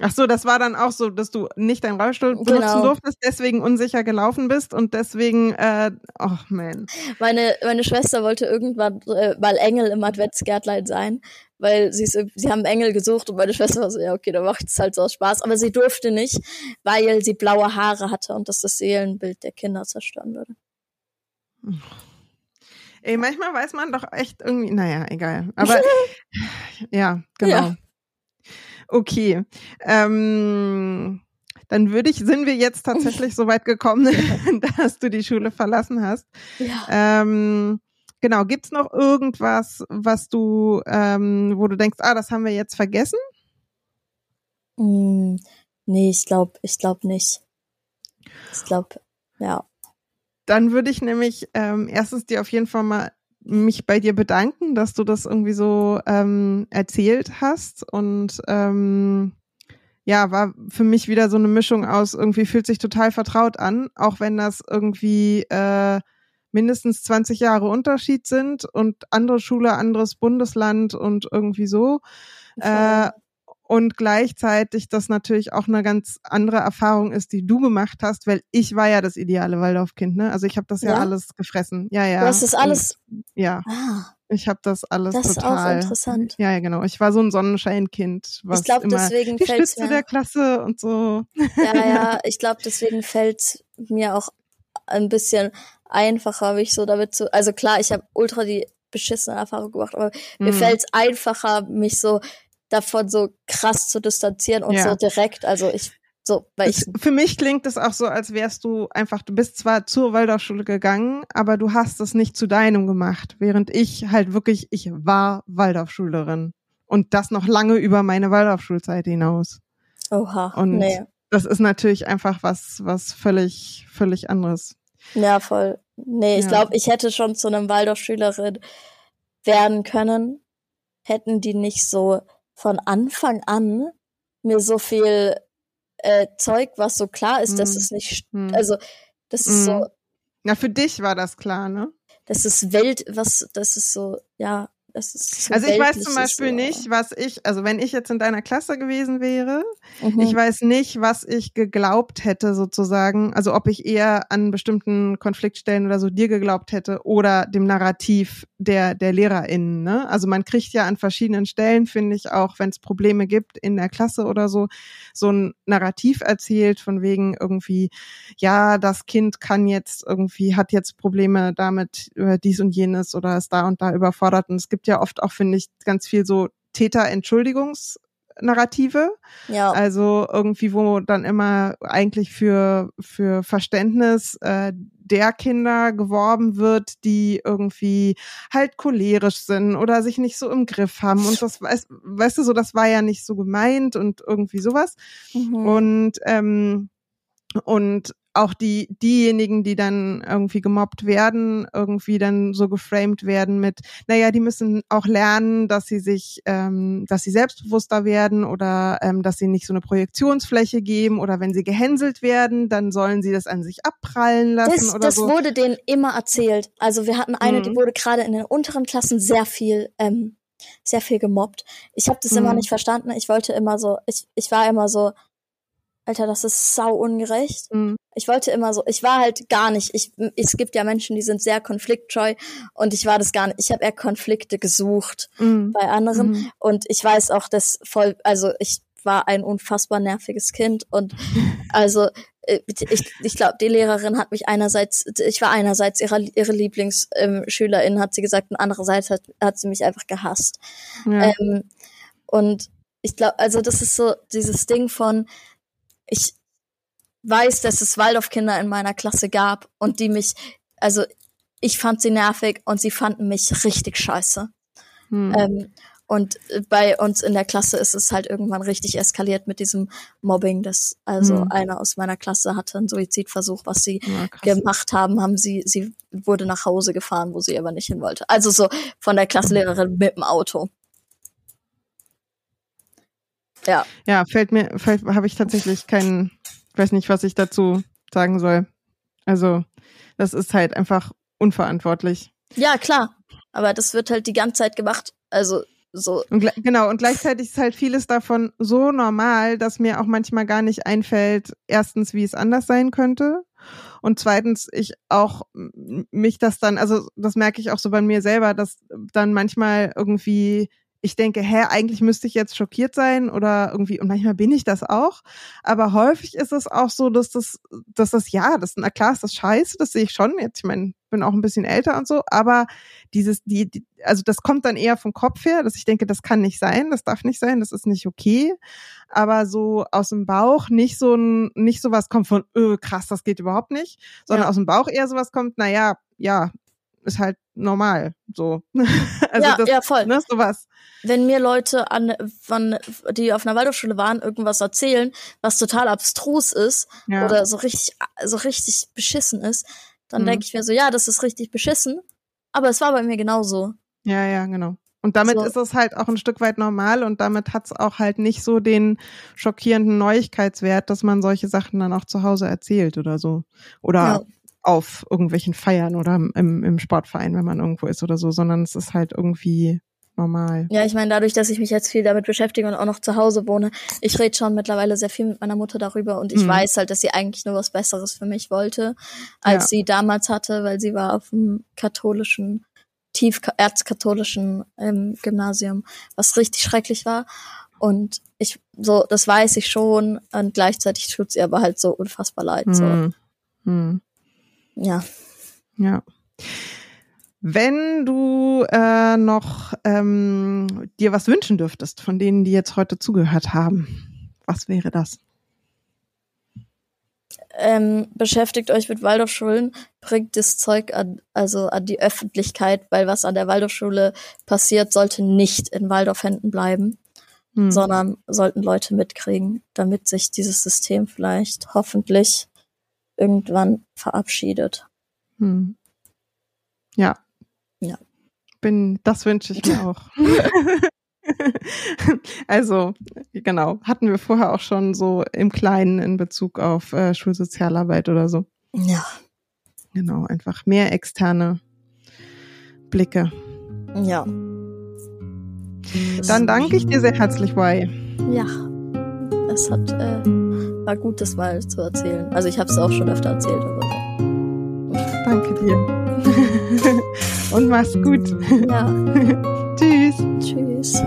Ach so, das war dann auch so, dass du nicht deinen Rollstuhl benutzen Genau. durftest, deswegen unsicher gelaufen bist und deswegen, äh, oh man. Meine, meine Schwester wollte irgendwann äh, mal Engel im Adventsgärtlein sein, weil sie sie haben Engel gesucht und meine Schwester war so, ja, okay, dann macht es halt so aus Spaß. Aber sie durfte nicht, weil sie blaue Haare hatte und das das Seelenbild der Kinder zerstören würde. Ey, manchmal weiß man doch echt irgendwie, naja, egal. Aber *laughs* ja, genau. Ja. Okay. Ähm, dann würde ich, sind wir jetzt tatsächlich so weit gekommen, *laughs* dass du die Schule verlassen hast. Ja. Ähm, genau, gibt's noch irgendwas, was du, ähm, wo du denkst, ah, das haben wir jetzt vergessen? Mm, nee, ich glaube, ich glaube nicht. Ich glaube, ja. Dann würde ich nämlich ähm, erstens dir auf jeden Fall mal mich bei dir bedanken, dass du das irgendwie so ähm, erzählt hast und ähm, ja, war für mich wieder so eine Mischung aus, irgendwie fühlt sich total vertraut an, auch wenn das irgendwie äh, mindestens 20 Jahre Unterschied sind und andere Schule, anderes Bundesland und irgendwie so. Äh, und gleichzeitig das natürlich auch eine ganz andere Erfahrung ist, die du gemacht hast, weil ich war ja das ideale Waldorfkind, ne? Also ich habe das ja, Ja? alles gefressen. Ja, ja. Du hast das alles. Und, ja, Ah, ich habe das alles das ist auch total. interessant. ja, ja, genau. Ich war so ein Sonnenscheinkind, was Ich glaube, immer deswegen die fällt Spitze mir. der Klasse und so. Ja, *laughs* ja, ich glaube, deswegen fällt mir auch ein bisschen einfacher, mich so damit zu. Also klar, ich habe ultra die beschissene Erfahrung gemacht, aber mir Mhm. fällt es einfacher, mich so davon so krass zu distanzieren und Ja. so direkt. Also ich so, weil ich für mich klingt es auch so, als wärst du einfach, du bist zwar zur Waldorfschule gegangen, aber du hast es nicht zu deinem gemacht, während ich halt wirklich, ich war Waldorfschülerin. Und das noch lange über meine Waldorfschulzeit hinaus. oha, Und nee, das ist natürlich einfach was, was völlig, völlig anderes. ja voll. Nee, ich Ja. glaube, ich hätte schon zu einem Waldorfschülerin werden können, hätten die nicht so von Anfang an mir so viel äh, Zeug, was so klar ist, dass Mhm. es nicht, Hm. also das ist so, Mhm. Na, für dich war das klar, ne? das ist Welt, was, das ist so, ja, das ist so Also ich weiß zum Beispiel so. nicht, was ich, also wenn ich jetzt in deiner Klasse gewesen wäre, Mhm. Ich weiß nicht, was ich geglaubt hätte sozusagen, also ob ich eher an bestimmten Konfliktstellen oder so dir geglaubt hätte oder dem Narrativ der der LehrerInnen. Ne? Also man kriegt ja an verschiedenen Stellen, finde ich auch, wenn es Probleme gibt in der Klasse oder so, so ein Narrativ erzählt von wegen irgendwie, ja, das Kind kann jetzt irgendwie hat jetzt Probleme damit über dies und jenes oder ist da und da überfordert. Und es gibt ja oft auch finde ich ganz viel so Täter-Entschuldigungs Narrative, ja, also irgendwie, wo dann immer eigentlich für, für Verständnis äh, der Kinder geworben wird, die irgendwie halt cholerisch sind oder sich nicht so im Griff haben. Und das weißt, weißt du so, das war ja nicht so gemeint und irgendwie sowas. mhm. Und ähm, und auch die diejenigen, die dann irgendwie gemobbt werden, irgendwie dann so geframed werden mit, naja, die müssen auch lernen, dass sie sich, ähm, dass sie selbstbewusster werden oder ähm, dass sie nicht so eine Projektionsfläche geben oder wenn sie gehänselt werden, dann sollen sie das an sich abprallen lassen das, oder das so. wurde denen immer erzählt. Also wir hatten eine, die Mhm. wurde gerade in den unteren Klassen sehr viel, ähm, sehr viel gemobbt. Ich habe das immer Mhm. nicht verstanden. Ich wollte immer so, ich, ich war immer so, Alter, das ist sau ungerecht. Mhm. Ich wollte immer so, ich war halt gar nicht, ich, es gibt ja Menschen, die sind sehr konfliktscheu und ich war das gar nicht. Ich habe eher Konflikte gesucht Mhm. bei anderen Mhm. und ich weiß auch, dass voll, also ich war ein unfassbar nerviges Kind und *laughs* also äh, ich, ich glaube, die Lehrerin hat mich einerseits, ich war einerseits ihre, ihre Lieblingsschülerin, hat sie gesagt, und andererseits hat, hat sie mich einfach gehasst. Ja. Ähm, und ich glaube, also das ist so dieses Ding von, ich weiß, dass es Waldorfkinder in meiner Klasse gab und die mich, also ich fand sie nervig und sie fanden mich richtig scheiße. Mhm. Ähm, und bei uns in der Klasse ist es halt irgendwann richtig eskaliert mit diesem Mobbing. Das, also Mhm. einer aus meiner Klasse hatte einen Suizidversuch, was sie Ja, gemacht haben, haben sie, sie wurde nach Hause gefahren, wo sie aber nicht hin wollte. Also so von der Klassenlehrerin mit dem Auto. Ja, Ja, fällt mir, habe ich tatsächlich keinen, ich weiß nicht, was ich dazu sagen soll. Also, das ist halt einfach unverantwortlich. ja, klar. Aber das wird halt die ganze Zeit gemacht. Also so. Und genau, und gleichzeitig ist halt vieles davon so normal, dass mir auch manchmal gar nicht einfällt, erstens, wie es anders sein könnte. Und zweitens, ich auch mich das dann, also das merke ich auch so bei mir selber, dass dann manchmal irgendwie ich denke, hä, eigentlich müsste ich jetzt schockiert sein oder irgendwie, und manchmal bin ich das auch. Aber häufig ist es auch so, dass das, dass das, ja, das, na klar ist das scheiße, das sehe ich schon. Jetzt, ich meine, bin auch ein bisschen älter und so, aber dieses, die, die, also das kommt dann eher vom Kopf her, dass ich denke, das kann nicht sein, das darf nicht sein, das ist nicht okay. Aber so aus dem Bauch nicht so ein, nicht sowas kommt von, öh, krass, das geht überhaupt nicht, sondern ja. aus dem Bauch eher sowas kommt, na ja, ja, ist halt normal, so. *laughs* also ja, das, ja, voll. Ne, sowas. Wenn mir Leute an, von, die auf einer Waldorfschule waren, irgendwas erzählen, was total abstrus ist ja. oder so richtig, so richtig beschissen ist, dann mhm. denke ich mir so, ja, das ist richtig beschissen, aber es war bei mir genauso. Ja, ja, genau. Und damit so. ist es halt auch ein Stück weit normal und damit hat es auch halt nicht so den schockierenden Neuigkeitswert, dass man solche Sachen dann auch zu Hause erzählt oder so. Oder ja auf irgendwelchen Feiern oder im, im Sportverein, wenn man irgendwo ist oder so, sondern es ist halt irgendwie normal. Ja, ich meine, dadurch, dass ich mich jetzt viel damit beschäftige und auch noch zu Hause wohne, ich rede schon mittlerweile sehr viel mit meiner Mutter darüber und ich mhm. weiß halt, dass sie eigentlich nur was Besseres für mich wollte, als ja. sie damals hatte, weil sie war auf dem katholischen, tief erzkatholischen ähm, Gymnasium, was richtig schrecklich war. Und ich, so, das weiß ich schon und gleichzeitig tut sie aber halt so unfassbar leid. Mhm. So. Mhm. Ja. Ja. Wenn du äh, noch ähm, dir was wünschen dürftest von denen, die jetzt heute zugehört haben, was wäre das? Ähm, beschäftigt euch mit Waldorfschulen, bringt das Zeug an, also an die Öffentlichkeit, weil was an der Waldorfschule passiert, sollte nicht in Waldorfhänden bleiben, hm. sondern sollten Leute mitkriegen, damit sich dieses System vielleicht hoffentlich irgendwann verabschiedet. Hm. Ja. Ja. Bin, das wünsche ich mir *laughs* auch. *laughs* also, genau, hatten wir vorher auch schon so im Kleinen in Bezug auf äh, Schulsozialarbeit oder so. Ja. Genau, einfach mehr externe Blicke. Ja. Dann danke ich dir sehr herzlich, Wai. Ja, es hat äh, war gut, das mal zu erzählen. Also ich habe es auch schon öfter erzählt, aber Danke dir. *laughs* Und mach's gut. Ja. *laughs* Tschüss. Tschüss.